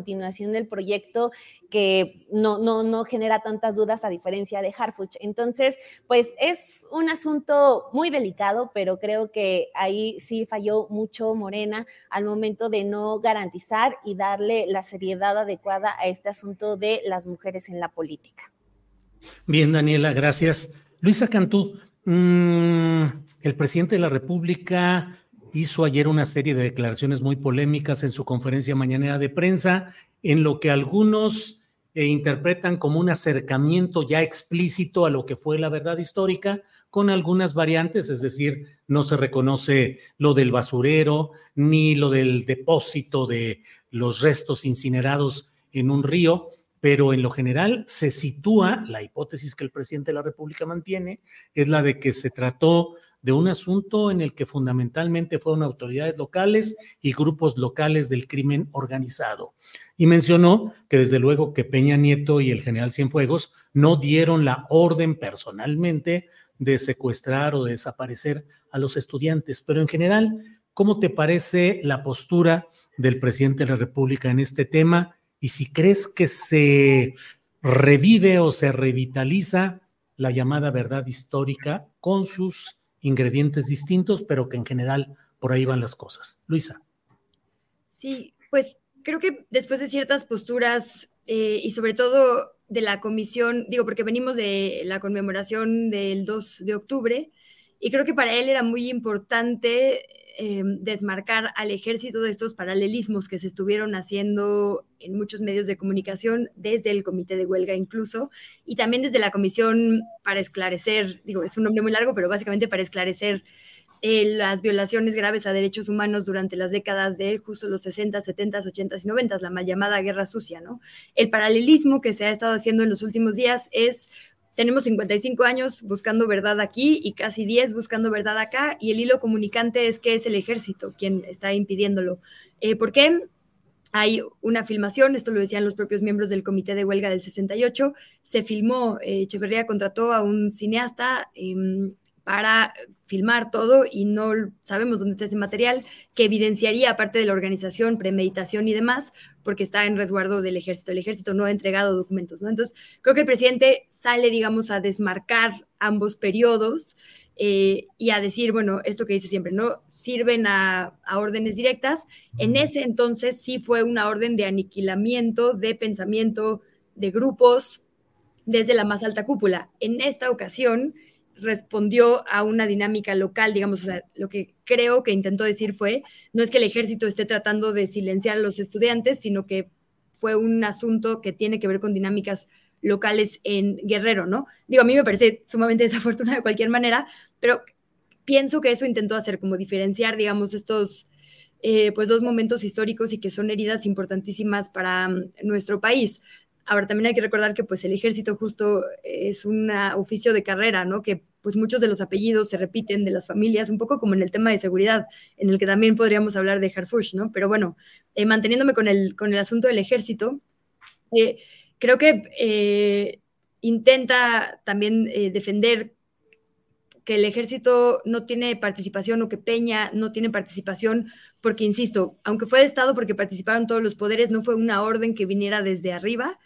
continuación del proyecto que no, no, no genera tantas dudas a diferencia de Harfuch. Entonces, pues es un asunto muy delicado, pero creo que ahí sí falló mucho Morena al momento de no garantizar y darle la seriedad adecuada a este asunto de las mujeres en la política. Bien, Daniela, gracias. Luisa Cantú, mm, el presidente de la República hizo ayer una serie de declaraciones muy polémicas en su conferencia mañanera de prensa, en lo que algunos eh, interpretan como un acercamiento ya explícito a lo que fue la verdad histórica, con algunas variantes, es decir, no se reconoce lo del basurero ni lo del depósito de los restos incinerados en un río, pero en lo general se sitúa, la hipótesis que el presidente de la República mantiene, es la de que se trató de un asunto en el que fundamentalmente fueron autoridades locales y grupos locales del crimen organizado. Y mencionó que desde luego que Peña Nieto y el general Cienfuegos no dieron la orden personalmente de secuestrar o de desaparecer a los estudiantes, pero en general, ¿cómo te parece la postura del presidente de la República en este tema? Y si crees que se revive o se revitaliza la llamada verdad histórica con sus ingredientes distintos, pero que en general por ahí van las cosas. Luisa. Sí, pues creo que después de ciertas posturas eh, y sobre todo de la comisión, digo, porque venimos de la conmemoración del 2 de octubre, y creo que para él era muy importante eh, desmarcar al ejército de estos paralelismos que se estuvieron haciendo en muchos medios de comunicación, desde el comité de huelga incluso, y también desde la comisión para esclarecer, digo, es un nombre muy largo, pero básicamente para esclarecer eh, las violaciones graves a derechos humanos durante las décadas de justo los 60, 70, 80 y 90, la mal llamada guerra sucia, ¿no? El paralelismo que se ha estado haciendo en los últimos días es tenemos 55 años buscando verdad aquí y casi 10 buscando verdad acá, y el hilo comunicante es que es el ejército quien está impidiéndolo. Eh, ¿Por qué? Hay una filmación, esto lo decían los propios miembros del comité de huelga del 68, se filmó, eh, Echeverría contrató a un cineasta em, para filmar todo y no sabemos dónde está ese material que evidenciaría, aparte de la organización, premeditación y demás, porque está en resguardo del ejército. El ejército no ha entregado documentos, ¿no? Entonces, creo que el presidente sale, digamos, a desmarcar ambos periodos eh, y a decir, bueno, esto que dice siempre, ¿no? Sirven a, a, órdenes directas. En ese entonces sí fue una orden de aniquilamiento de pensamiento de grupos desde la más alta cúpula. En esta ocasión respondió a una dinámica local, digamos, o sea, lo que creo que intentó decir fue, no es que el ejército esté tratando de silenciar a los estudiantes, sino que fue un asunto que tiene que ver con dinámicas locales en Guerrero, ¿no? Digo, a mí me parece sumamente desafortunado de cualquier manera, pero pienso que eso intentó hacer, como diferenciar, digamos, estos, eh, pues, dos momentos históricos y que son heridas importantísimas para um, nuestro país. Ahora, también hay que recordar que pues el ejército justo es un oficio de carrera, ¿no? Que pues muchos de los apellidos se repiten de las familias, un poco como en el tema de seguridad, en el que también podríamos hablar de Harfush, ¿no? Pero bueno, eh, manteniéndome con el, con el asunto del ejército, eh, creo que eh, intenta también defender que el ejército no tiene participación o que Peña no tiene participación, porque, insisto, aunque fue de Estado porque participaron todos los poderes, no fue una orden que viniera desde arriba,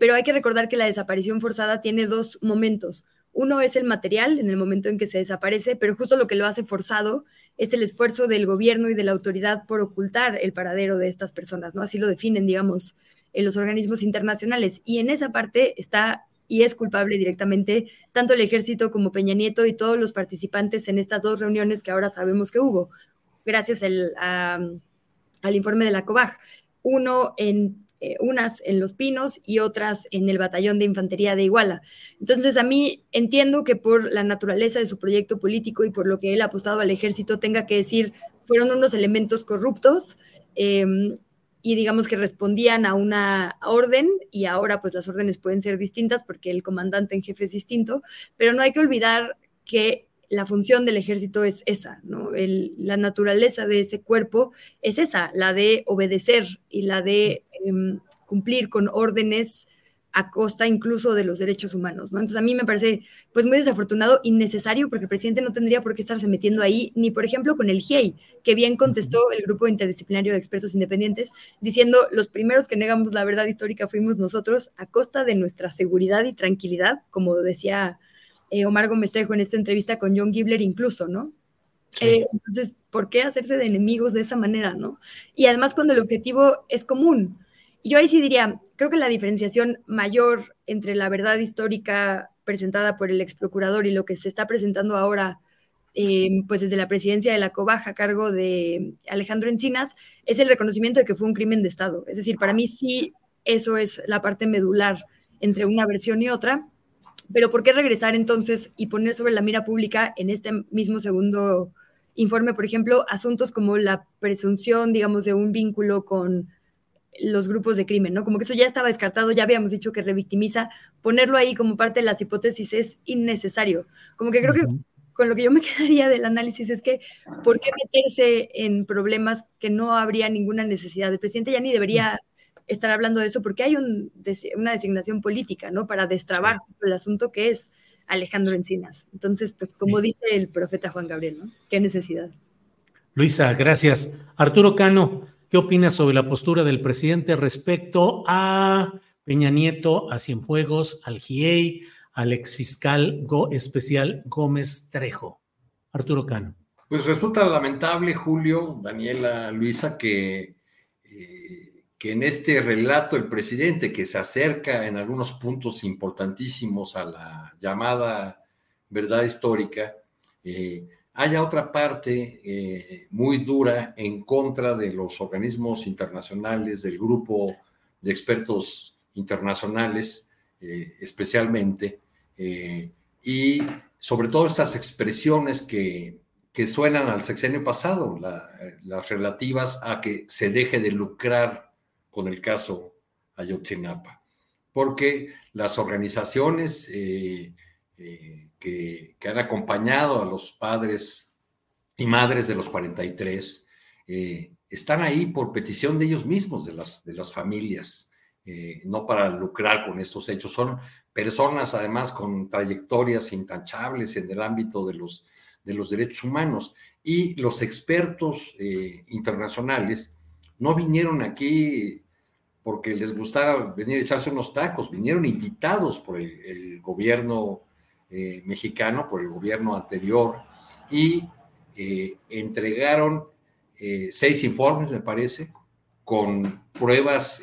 pero hay que recordar que la desaparición forzada tiene dos momentos. Uno es el material en el momento en que se desaparece, pero justo lo que lo hace forzado es el esfuerzo del gobierno y de la autoridad por ocultar el paradero de estas personas, ¿no? Así lo definen, digamos, en los organismos internacionales. Y en esa parte está y es culpable directamente tanto el ejército como Peña Nieto y todos los participantes en estas dos reuniones que ahora sabemos que hubo, gracias al informe de la COBAG. Uno en eh, unas en Los Pinos y otras en el Batallón de Infantería de Iguala. Entonces, a mí entiendo que por la naturaleza de su proyecto político y por lo que él ha apostado al ejército, tenga que decir, fueron unos elementos corruptos. Em, y digamos que respondían a una orden y ahora pues las órdenes pueden ser distintas porque el comandante en jefe es distinto, pero no hay que olvidar que la función del ejército es esa, ¿no? la naturaleza de ese cuerpo es esa, la de obedecer y la de em, cumplir con órdenes a costa incluso de los derechos humanos, ¿no? Entonces a mí me parece pues muy desafortunado, innecesario, porque el presidente no tendría por qué estarse metiendo ahí, ni por ejemplo con el GIEI, que bien contestó el grupo interdisciplinario de expertos independientes, diciendo los primeros que negamos la verdad histórica fuimos nosotros a costa de nuestra seguridad y tranquilidad, como decía eh, Omar Gómez Trejo en esta entrevista con John Gibler incluso, ¿no? Eh, entonces, ¿por qué hacerse de enemigos de esa manera, no? Y además cuando el objetivo es común. Yo ahí sí diría, creo que la diferenciación mayor entre la verdad histórica presentada por el ex procurador y lo que se está presentando ahora, eh, pues desde la presidencia de la COBAJA a cargo de Alejandro Encinas, es el reconocimiento de que fue un crimen de Estado. Es decir, para mí sí, eso es la parte medular entre una versión y otra. Pero ¿por qué regresar entonces y poner sobre la mira pública en este mismo segundo informe, por ejemplo, asuntos como la presunción, digamos, de un vínculo con los grupos de crimen, ¿no? Como que eso ya estaba descartado, ya habíamos dicho que revictimiza, ponerlo ahí como parte de las hipótesis es innecesario. Como que creo que con lo que yo me quedaría del análisis es que, ¿por qué meterse en problemas que no habría ninguna necesidad? El presidente ya ni debería estar hablando de eso porque hay una designación política, ¿no? Para destrabar el asunto que es Alejandro Encinas. Entonces, pues como dice el profeta Juan Gabriel, ¿no? ¿Qué necesidad? Luisa, gracias. Arturo Cano, ¿qué opinas sobre la postura del presidente respecto a Peña Nieto, a Cienfuegos, al GIEI, al exfiscal especial Gómez Trejo? Arturo Cano. Pues resulta lamentable, Julio, Daniela, Luisa, que que en este relato el presidente, que se acerca en algunos puntos importantísimos a la llamada verdad histórica, eh, haya otra parte eh, muy dura en contra de los organismos internacionales, del grupo de expertos internacionales eh, especialmente, y sobre todo estas expresiones que, que suenan al sexenio pasado, las relativas a que se deje de lucrar con el caso Ayotzinapa, porque las organizaciones eh, eh, que, han acompañado a los padres y madres de los 43 eh, están ahí por petición de ellos mismos, de las, de las familias, no para lucrar con estos hechos, son personas además con trayectorias intachables en el ámbito de los, de los derechos humanos. Y los expertos eh, internacionales no vinieron aquí porque les gustara venir a echarse unos tacos, vinieron invitados por el, gobierno eh, mexicano, por el gobierno anterior, y eh, entregaron seis informes, me parece, con pruebas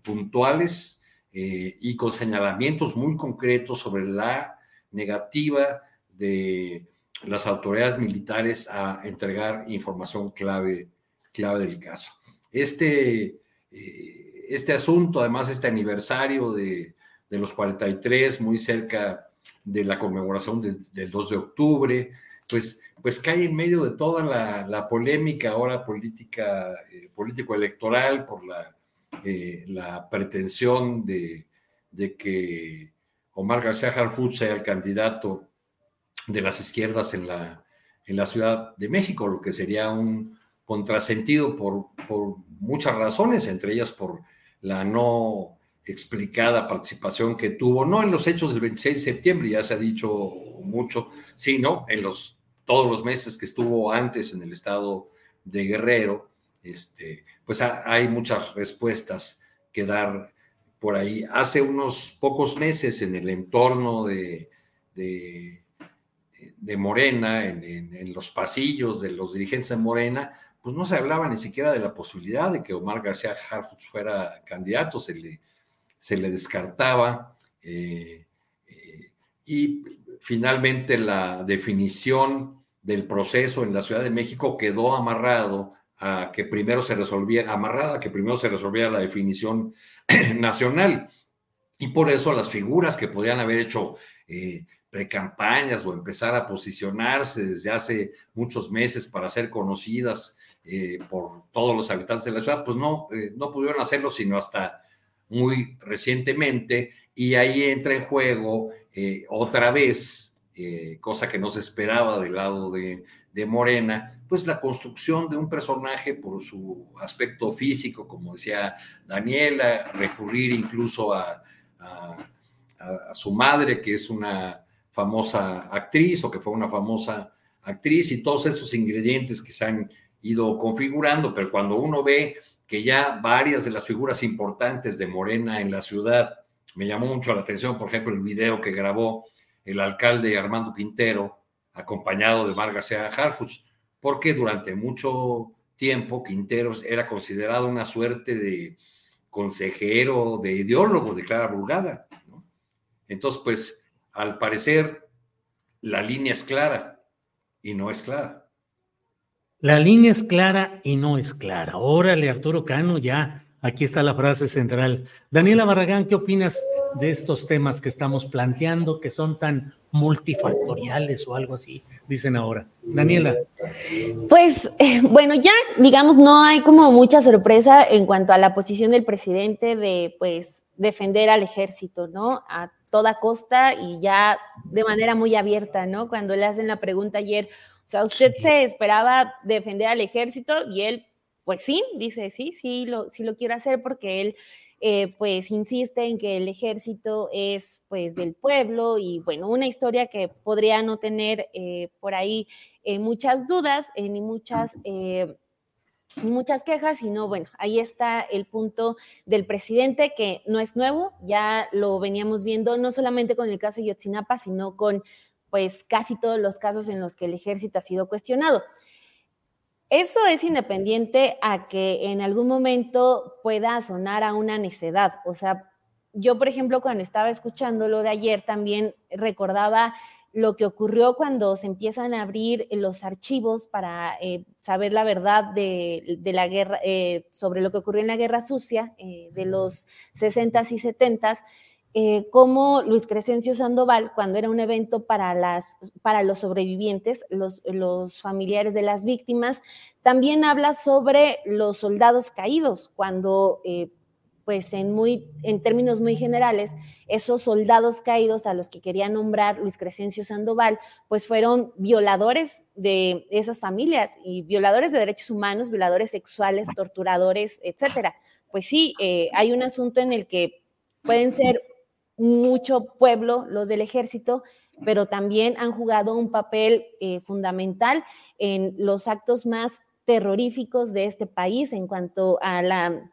puntuales y con señalamientos muy concretos sobre la negativa de las autoridades militares a entregar información clave, clave del caso. Este, eh, este asunto, además este aniversario de, los 43, muy cerca de la conmemoración del 2 de octubre, pues, pues cae en medio de toda la, polémica ahora política, eh, político-electoral por la, eh, la pretensión de, de, que Omar García Harfuch sea el candidato de las izquierdas en la, en la Ciudad de México, lo que sería un contrasentido por, por muchas razones, entre ellas por la no explicada participación que tuvo, no en los hechos del 26 de septiembre, ya se ha dicho mucho, sino en los, todos los meses que estuvo antes en el estado de Guerrero, este, pues hay muchas respuestas que dar por ahí. Hace unos pocos meses en el entorno de de Morena, en, los pasillos de los dirigentes de Morena, pues no se hablaba ni siquiera de la posibilidad de que Omar García Harfuch fuera candidato, se le, se le descartaba. Eh, eh, y finalmente la definición del proceso en la Ciudad de México quedó amarrado a que primero se resolviera, amarrada que primero se resolviera la definición nacional. Y por eso las figuras que podían haber hecho eh, precampañas o empezar a posicionarse desde hace muchos meses para ser conocidas por todos los habitantes de la ciudad, pues no, no pudieron hacerlo sino hasta muy recientemente y ahí entra en juego eh, otra vez, cosa que no se esperaba del lado de, Morena, pues la construcción de un personaje por su aspecto físico, como decía Daniela, recurrir incluso a su madre, que es una famosa actriz o que fue una famosa actriz y todos esos ingredientes que se han ido configurando, pero cuando uno ve que ya varias de las figuras importantes de Morena en la ciudad, me llamó mucho la atención, por ejemplo, el video que grabó el alcalde Armando Quintero, acompañado de Mar García Harfuch, porque durante mucho tiempo Quinteros era considerado una suerte de consejero, de ideólogo de Clara Brugada. Entonces, pues al parecer, la línea es clara y no es clara. La línea es clara y no es clara. Órale, Arturo Cano, ya. Aquí está la frase central. Daniela Barragán, ¿qué opinas de estos temas que estamos planteando que son tan multifactoriales o algo así, dicen ahora? Daniela. Pues eh, bueno, ya digamos, no hay como mucha sorpresa en cuanto a la posición del presidente de pues defender al ejército, ¿no? A toda costa y ya de manera muy abierta, ¿no? Cuando le hacen la pregunta ayer, o sea, ¿usted se esperaba defender al ejército? Y él, pues sí, dice, sí, sí, lo, sí lo quiero hacer porque él, eh, pues, insiste en que el ejército es, pues, del pueblo y, bueno, una historia que podría no tener eh, por ahí eh, muchas dudas ni muchas ni muchas quejas, sino bueno, ahí está el punto del presidente que no es nuevo, ya lo veníamos viendo no solamente con el caso de Yotzinapa, sino con pues casi todos los casos en los que el ejército ha sido cuestionado. Eso es independiente a que en algún momento pueda sonar a una necedad. O sea, yo, por ejemplo, cuando estaba escuchando lo de ayer, también recordaba lo que ocurrió cuando se empiezan a abrir los archivos para eh, saber la verdad de, la guerra, eh, sobre lo que ocurrió en la guerra sucia eh, de los 60s y 70s, como Luis Crescencio Sandoval, cuando era un evento para, las, para los sobrevivientes, los, los familiares de las víctimas, también habla sobre los soldados caídos, cuando pues en, muy, en términos muy generales, esos soldados caídos a los que quería nombrar Luis Crescencio Sandoval, pues fueron violadores de esas familias y violadores de derechos humanos, violadores sexuales, torturadores, etcétera. Pues sí, eh, hay un asunto en el que pueden ser mucho pueblo los del ejército, pero también han jugado un papel eh, fundamental en los actos más terroríficos de este país en cuanto a la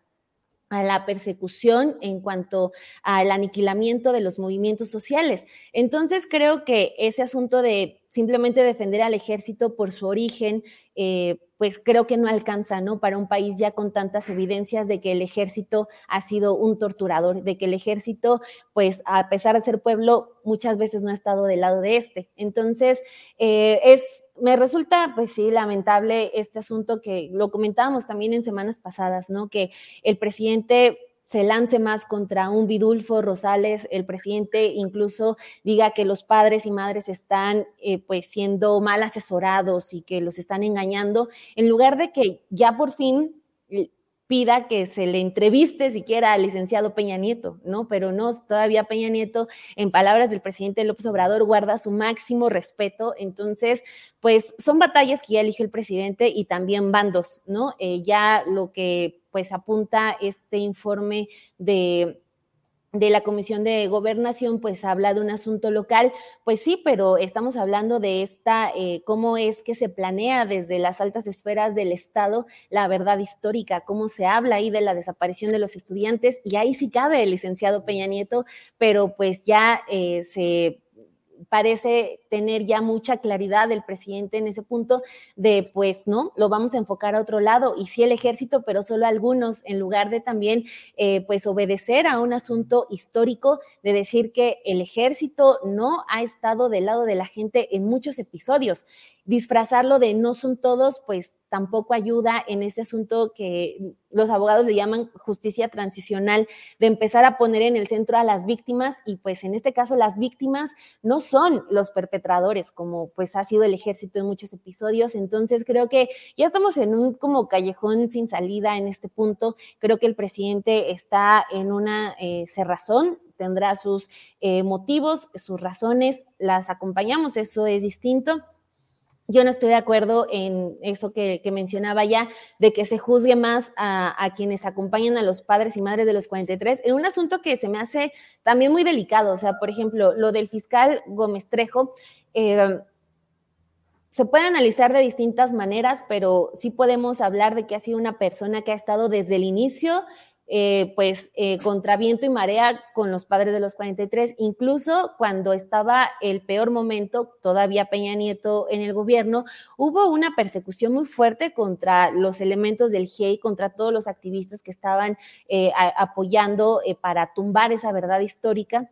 a la persecución en cuanto al aniquilamiento de los movimientos sociales. Entonces creo que ese asunto de simplemente defender al ejército por su origen, eh, pues creo que no alcanza, ¿no? Para un país ya con tantas evidencias de que el ejército ha sido un torturador, de que el ejército, pues a pesar de ser pueblo, muchas veces no ha estado del lado de este. Entonces, eh, es, me resulta, pues sí, lamentable este asunto que lo comentábamos también en semanas pasadas, ¿no? Que el presidente se lance más contra un Vidulfo Rosales, el presidente incluso diga que los padres y madres están eh, pues siendo mal asesorados y que los están engañando, en lugar de que ya por fin pida que se le entreviste siquiera al licenciado Peña Nieto, ¿no? Pero no, todavía Peña Nieto, en palabras del presidente López Obrador, guarda su máximo respeto. Entonces, pues son batallas que ya eligió el presidente y también bandos, ¿no? Eh, ya lo que pues apunta este informe de de la Comisión de Gobernación, pues habla de un asunto local, pues sí, pero estamos hablando de esta, eh, cómo es que se planea desde las altas esferas del Estado la verdad histórica, cómo se habla ahí de la desaparición de los estudiantes, y ahí sí cabe el licenciado Peña Nieto, pero pues ya eh, se parece tener ya mucha claridad el presidente en ese punto de, pues, ¿no? Lo vamos a enfocar a otro lado y sí el ejército, pero solo algunos, en lugar de también, eh, pues, obedecer a un asunto histórico de decir que el ejército no ha estado del lado de la gente en muchos episodios disfrazarlo de no son todos, pues tampoco ayuda en ese asunto que los abogados le llaman justicia transicional, de empezar a poner en el centro a las víctimas y pues en este caso las víctimas no son los perpetradores, como pues ha sido el ejército en muchos episodios. Entonces creo que ya estamos en un como callejón sin salida en este punto. Creo que el presidente está en una eh, cerrazón, tendrá sus eh, motivos, sus razones, las acompañamos, eso es distinto yo no estoy de acuerdo en eso que, mencionaba ya, de que se juzgue más a, quienes acompañan a los padres y madres de los 43, en un asunto que se me hace también muy delicado. O sea, por ejemplo, lo del fiscal Gómez Trejo. Eh, se puede analizar de distintas maneras, pero sí podemos hablar de que ha sido una persona que ha estado desde el inicio eh, pues eh, contra viento y marea con los padres de los 43, incluso cuando estaba el peor momento, todavía Peña Nieto en el gobierno, hubo una persecución muy fuerte contra los elementos del GIEI, contra todos los activistas que estaban eh, apoyando para tumbar esa verdad histórica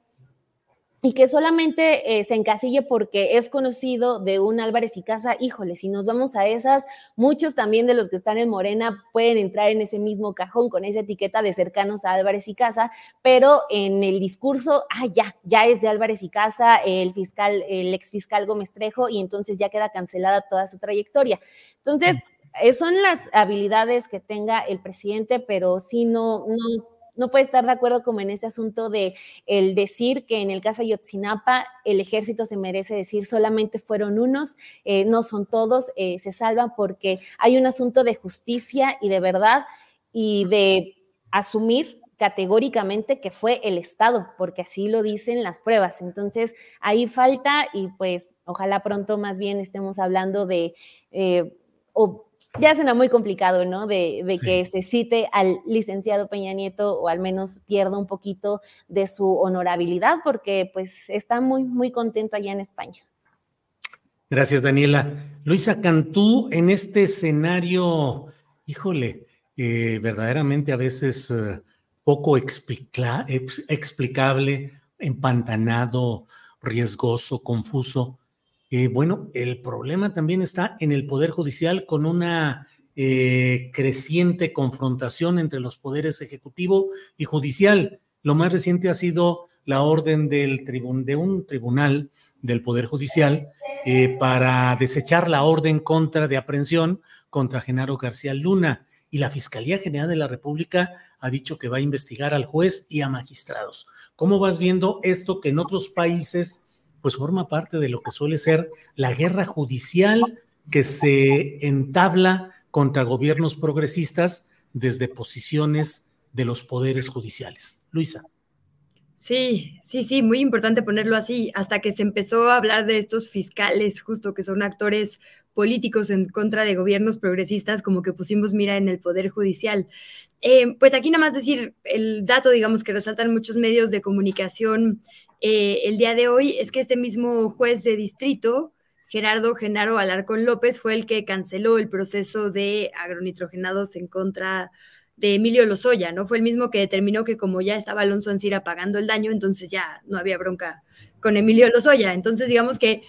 y que solamente eh, se encasille porque es conocido de un Álvarez y Casa, híjole, si nos vamos a esas, muchos también de los que están en Morena pueden entrar en ese mismo cajón con esa etiqueta de cercanos a Álvarez y Casa, pero en el discurso, ah, ya, ya es de Álvarez y Casa, el fiscal, el ex fiscal Gómez Trejo, y entonces ya queda cancelada toda su trayectoria. Entonces, eh, son las habilidades que tenga el presidente, pero si no, no no puede estar de acuerdo como en ese asunto de el decir que en el caso de Yotzinapa el ejército se merece decir solamente fueron unos, eh, no son todos, eh, se salvan porque hay un asunto de justicia y de verdad y de asumir categóricamente que fue el Estado, porque así lo dicen las pruebas. Entonces, ahí falta y pues ojalá pronto más bien estemos hablando de... Eh, ya suena muy complicado, ¿no? De, que se cite al licenciado Peña Nieto o al menos pierda un poquito de su honorabilidad porque pues está muy, muy contento allá en España. Gracias, Daniela. Luisa Cantú, en este escenario, híjole, eh, verdaderamente a veces eh, poco explicable, empantanado, riesgoso, confuso. Bueno, el problema también está en el Poder Judicial con una eh, creciente confrontación entre los poderes ejecutivo y judicial. Lo más reciente ha sido la orden de un tribunal del Poder Judicial eh, para desechar la orden contra de aprehensión contra Genaro García Luna. Y la Fiscalía General de la República ha dicho que va a investigar al juez y a magistrados. ¿Cómo vas viendo esto que en otros países pues forma parte de lo que suele ser la guerra judicial que se entabla contra gobiernos progresistas desde posiciones de los poderes judiciales. Luisa. Sí, sí, sí, muy importante ponerlo así, hasta que se empezó a hablar de estos fiscales, justo que son actores políticos en contra de gobiernos progresistas, como que pusimos mira en el Poder Judicial. Eh, pues aquí nada más decir el dato, digamos, que resaltan muchos medios de comunicación eh, el día de hoy, es que este mismo juez de distrito, Gerardo Genaro Alarcón López, fue el que canceló el proceso de agronitrogenados en contra de Emilio Lozoya, ¿no? Fue el mismo que determinó que como ya estaba Alonso Ancira pagando el daño, entonces ya no había bronca con Emilio Lozoya. Entonces, digamos que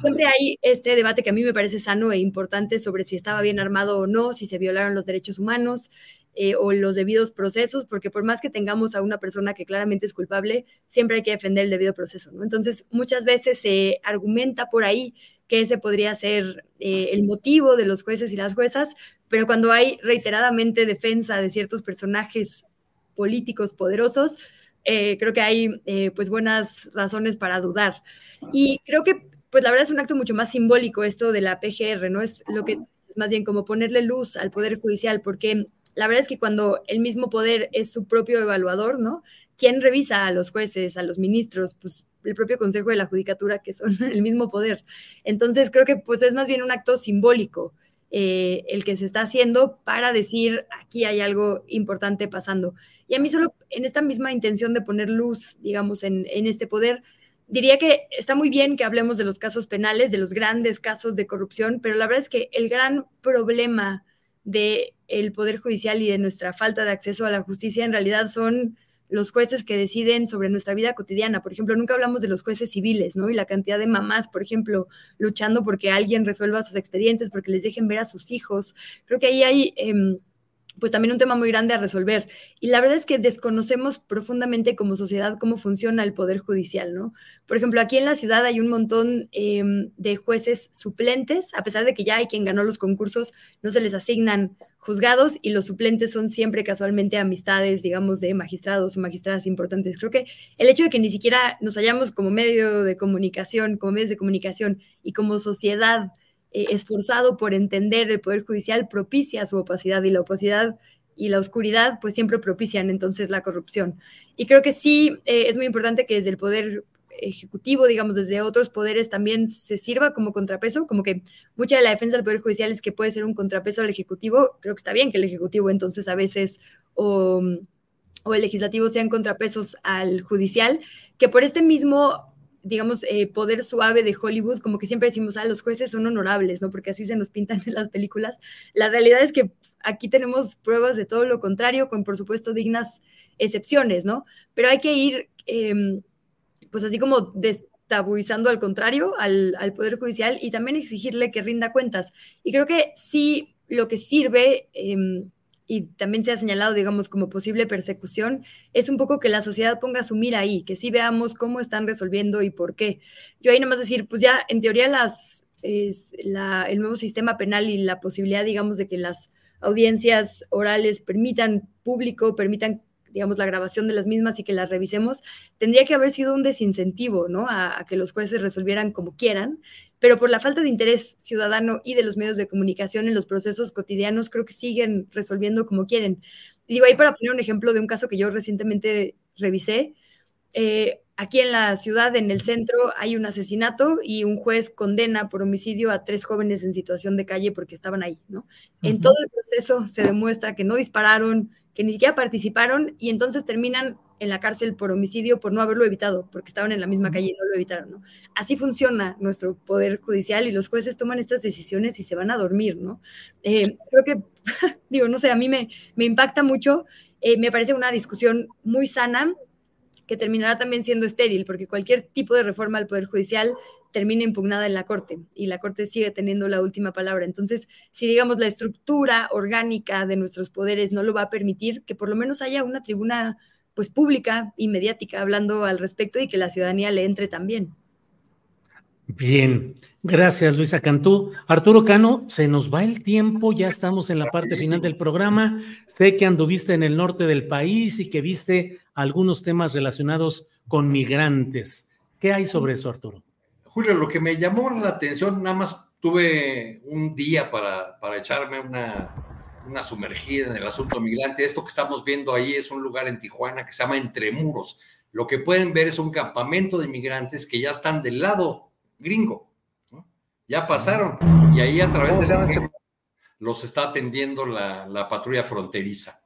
siempre hay este debate que a mí me parece sano e importante sobre si estaba bien armado o no, si se violaron los derechos humanos eh, o los debidos procesos, porque por más que tengamos a una persona que claramente es culpable, siempre hay que defender el debido proceso. Entonces, muchas veces se argumenta por ahí que ese podría ser eh, el motivo de los jueces y las juezas, pero cuando hay reiteradamente defensa de ciertos personajes políticos poderosos, eh, creo que hay pues buenas razones para dudar. Y creo que pues la verdad es un acto mucho más simbólico esto de la PGR, ¿no? Es lo que es más bien como ponerle luz al Poder Judicial, porque la verdad es que cuando el mismo poder es su propio evaluador, ¿no? ¿Quién revisa a los jueces, a los ministros? Pues el propio Consejo de la Judicatura, que son el mismo poder. Entonces creo que pues es más bien un acto simbólico eh, el que se está haciendo para decir aquí hay algo importante pasando. Y a mí solo en esta misma intención de poner luz, digamos, en, en este poder, diría que está muy bien que hablemos de los casos penales, de los grandes casos de corrupción, pero la verdad es que el gran problema del el Poder Judicial y de nuestra falta de acceso a la justicia en realidad son los jueces que deciden sobre nuestra vida cotidiana. Por ejemplo, nunca hablamos de los jueces civiles, ¿no? Y la cantidad de mamás, por ejemplo, luchando porque alguien resuelva sus expedientes, porque les dejen ver a sus hijos. Creo que ahí hay... Em, pues también un tema muy grande a resolver. Y la verdad es que desconocemos profundamente como sociedad cómo funciona el Poder Judicial, ¿no? Por ejemplo, aquí en la ciudad hay un montón em, de jueces suplentes, a pesar de que ya hay quien ganó los concursos, no se les asignan juzgados y los suplentes son siempre casualmente amistades, digamos, de magistrados o magistradas importantes. Creo que el hecho de que ni siquiera nos hayamos como medio de comunicación, como medios de comunicación y como sociedad, eh, esforzado por entender el Poder Judicial propicia su opacidad y la opacidad y la oscuridad pues siempre propician entonces la corrupción. Y creo que sí eh, es muy importante que desde el Poder Ejecutivo, digamos, desde otros poderes también se sirva como contrapeso, como que mucha de la defensa del Poder Judicial es que puede ser un contrapeso al Ejecutivo. Creo que está bien que el Ejecutivo entonces a veces o, o el Legislativo sean contrapesos al Judicial, que por este mismo digamos, eh, poder suave de Hollywood, como que siempre decimos, ah, los jueces son honorables, ¿no? Porque así se nos pintan en las películas. La realidad es que aquí tenemos pruebas de todo lo contrario, con por supuesto dignas excepciones, ¿no? Pero hay que ir, em, pues así como destabuizando al contrario al, al, Poder Judicial y también exigirle que rinda cuentas. Y creo que sí, lo que sirve... Eh, y también se ha señalado, digamos, como posible persecución, es un poco que la sociedad ponga su mira ahí, que sí veamos cómo están resolviendo y por qué. Yo ahí nomás decir, pues ya en teoría las, es la, el nuevo sistema penal y la posibilidad, digamos, de que las audiencias orales permitan público, permitan digamos, la grabación de las mismas y que las revisemos, tendría que haber sido un desincentivo, ¿no? A, a, que los jueces resolvieran como quieran pero por la falta de interés ciudadano y de los medios de comunicación en los procesos cotidianos, creo que siguen resolviendo como quieren. Y digo, ahí para poner un ejemplo de un caso que yo recientemente revisé, eh, aquí en la ciudad, en el centro, hay un asesinato y un juez condena por homicidio a tres jóvenes en situación de calle porque estaban ahí, ¿no? En todo el proceso se demuestra que no dispararon, que ni siquiera participaron y entonces terminan en la cárcel por homicidio por no haberlo evitado, porque estaban en la misma calle y no lo evitaron, ¿no? Así funciona nuestro poder judicial y los jueces toman estas decisiones y se van a dormir, ¿no? Eh, creo que, digo, no sé, a mí me, me impacta mucho, eh, me parece una discusión muy sana que terminará también siendo estéril, porque cualquier tipo de reforma al poder judicial termina impugnada en la Corte y la Corte sigue teniendo la última palabra. Entonces, si digamos la estructura orgánica de nuestros poderes no lo va a permitir, que por lo menos haya una tribuna pues pública y mediática hablando al respecto y que la ciudadanía le entre también. Bien, gracias Luisa Cantú. Arturo Cano, se nos va el tiempo, ya estamos en la parte final del programa. Sé que anduviste en el norte del país y que viste algunos temas relacionados con migrantes. ¿Qué hay sobre eso, Arturo? Julio, lo que me llamó la atención, nada más tuve un día para, para echarme una, una sumergida en el asunto migrante. Esto que estamos viendo ahí es un lugar en Tijuana que se llama Entre Muros. lo que pueden ver es un campamento de inmigrantes que ya están del lado gringo, ya pasaron, y ahí a través de la los está atendiendo la, patrulla fronteriza.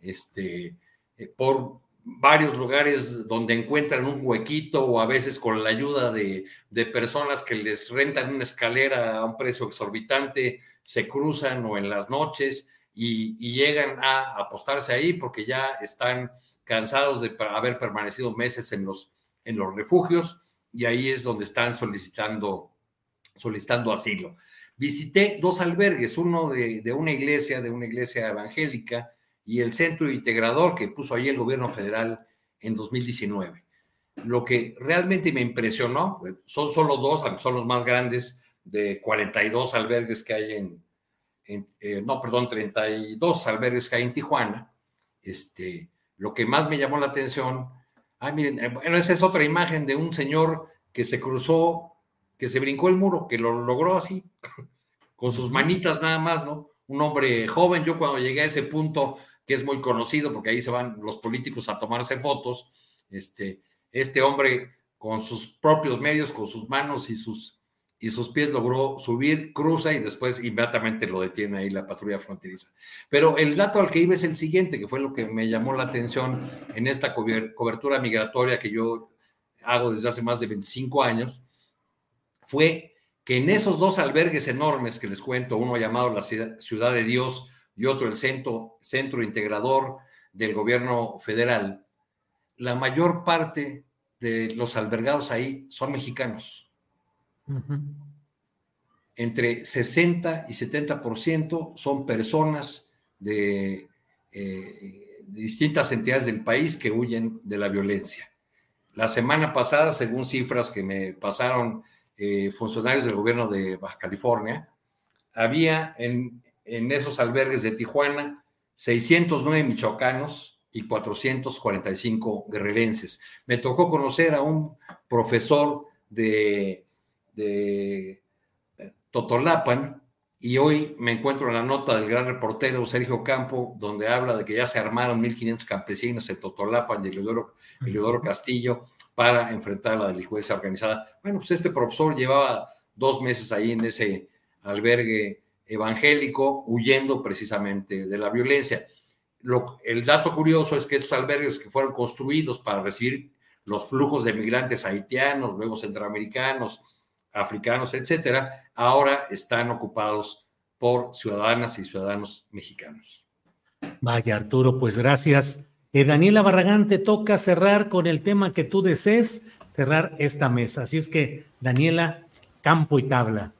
Este, eh, por varios lugares donde encuentran un huequito o a veces con la ayuda de, personas que les rentan una escalera a un precio exorbitante, se cruzan o en las noches y, llegan a apostarse ahí porque ya están cansados de haber permanecido meses en los, en los refugios y ahí es donde están solicitando, solicitando asilo. Visité dos albergues, uno de, de una iglesia, de una iglesia evangélica, y el centro integrador que puso ahí el gobierno federal en 2019. Lo que realmente me impresionó, son solo dos, son los más grandes de 42 albergues que hay en, eh, no, perdón, 32 albergues que hay en Tijuana. Este, lo que más me llamó la atención, ah, miren, eh, bueno, esa es otra imagen de un señor que se cruzó, que se brincó el muro, que lo logró así, con sus manitas nada más, ¿no? Un hombre joven, yo cuando llegué a ese punto que es muy conocido porque ahí se van los políticos a tomarse fotos. Este, este hombre con sus propios medios, con sus manos y sus, y sus pies logró subir, cruza y después inmediatamente lo detiene ahí la patrulla fronteriza. Pero el dato al que iba es el siguiente, que fue lo que me llamó la atención en esta cobertura migratoria que yo hago desde hace más de 25 años, fue que en esos dos albergues enormes que les cuento, uno llamado la Ciudad de Dios y otro el centro, centro integrador del gobierno federal, la mayor parte de los albergados ahí son mexicanos. Entre 60 y 70% son personas de, eh, de, distintas entidades del país que huyen de la violencia. La semana pasada, según cifras que me pasaron eh, funcionarios del gobierno de Baja California, había en, en esos albergues de Tijuana 609 michoacanos y 445 guerrerenses. Me tocó conocer a un profesor de, de eh, Totolapan y hoy me encuentro en la nota del gran reportero Sergio Campo, donde habla de que ya se armaron 1.500 campesinos en Totolapan y Eleodoro, Castillo para enfrentar la delincuencia organizada. Bueno, pues este profesor llevaba dos meses ahí en ese albergue evangélico huyendo precisamente de la violencia. Lo, el dato curioso es que estos albergues que fueron construidos para recibir los flujos de migrantes haitianos, luego centroamericanos, africanos, etcétera, ahora están ocupados por ciudadanas y ciudadanos mexicanos. Vaya, Arturo, pues gracias. Eh, Daniela Barragán, te toca cerrar con el tema que tú desees, cerrar esta mesa. Así es que, Daniela, campo y tabla.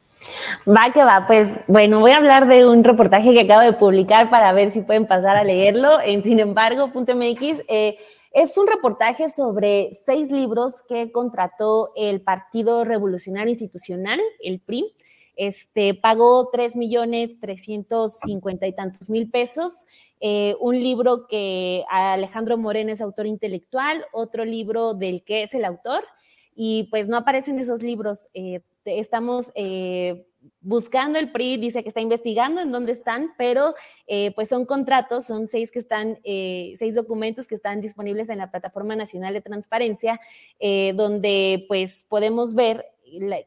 Va que va, pues bueno, voy a hablar de un reportaje que acabo de publicar para ver si pueden pasar a leerlo en sin embargo.mx. Eh, es un reportaje sobre seis libros que contrató el Partido Revolucionario Institucional, el PRI. Este, pagó tres millones trescientos cincuenta y tantos mil pesos. Eh, un libro que Alejandro Moreno es autor intelectual, otro libro del que es el autor, y pues no aparecen esos libros. Eh, estamos eh, buscando el PRI, dice que está investigando en dónde están, pero eh, pues son contratos, son seis que están, eh, seis documentos que están disponibles en la Plataforma Nacional de Transparencia, donde pues podemos ver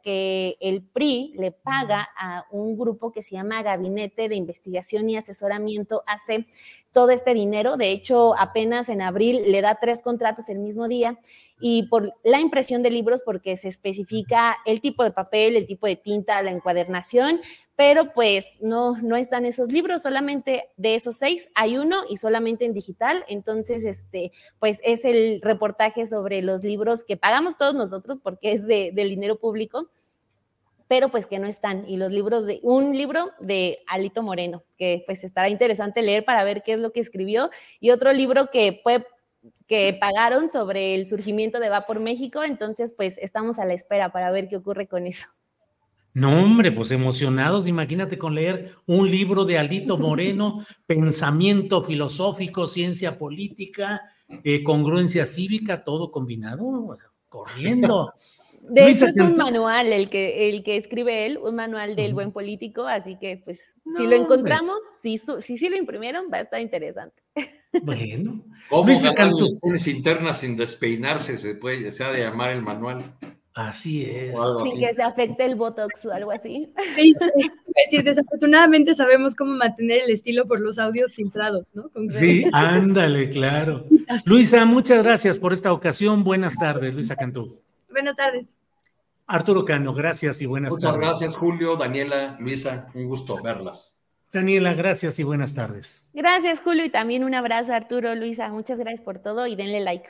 que el PRI le paga a un grupo que se llama Gabinete de Investigación y Asesoramiento, hace todo este dinero. De hecho, apenas en abril le da tres contratos el mismo día y por la impresión de libros porque se especifica el tipo de papel, el tipo de tinta, la encuadernación, pero pues no, no están esos libros, solamente de esos seis hay uno y solamente en digital, entonces este, pues es el reportaje sobre los libros que pagamos todos nosotros porque es de, del dinero público pero pues que no están. Y los libros de, un libro de Alito Moreno, que pues estará interesante leer para ver qué es lo que escribió, y otro libro que que pagaron sobre el surgimiento de Vapor México, entonces pues estamos a la espera para ver qué ocurre con eso. No, hombre, pues emocionados, imagínate con leer un libro de Alito Moreno, pensamiento filosófico, ciencia política, eh, congruencia cívica, todo combinado, corriendo. De hecho, es un manual el que, el que escribe él, un manual del buen político, así que pues si lo encontramos, si, si, si lo imprimieron, va a estar interesante. Bueno. ¿Cómo ganar internas sin despeinarse? Se puede, se ha de llamar el manual. Así es. Sin que se afecte el botox o algo así. Sí, es decir, desafortunadamente sabemos cómo mantener el estilo por los audios filtrados, ¿no? sí, ándale, claro. Luisa, muchas gracias por esta ocasión. Buenas tardes, Luisa Cantú. Buenas tardes. Arturo Cano, gracias y buenas tardes. Muchas gracias, Julio, Daniela, Luisa, un gusto verlas. Daniela, gracias y buenas tardes. Gracias, Julio, y también un abrazo, Arturo, Luisa. Muchas gracias por todo y denle like.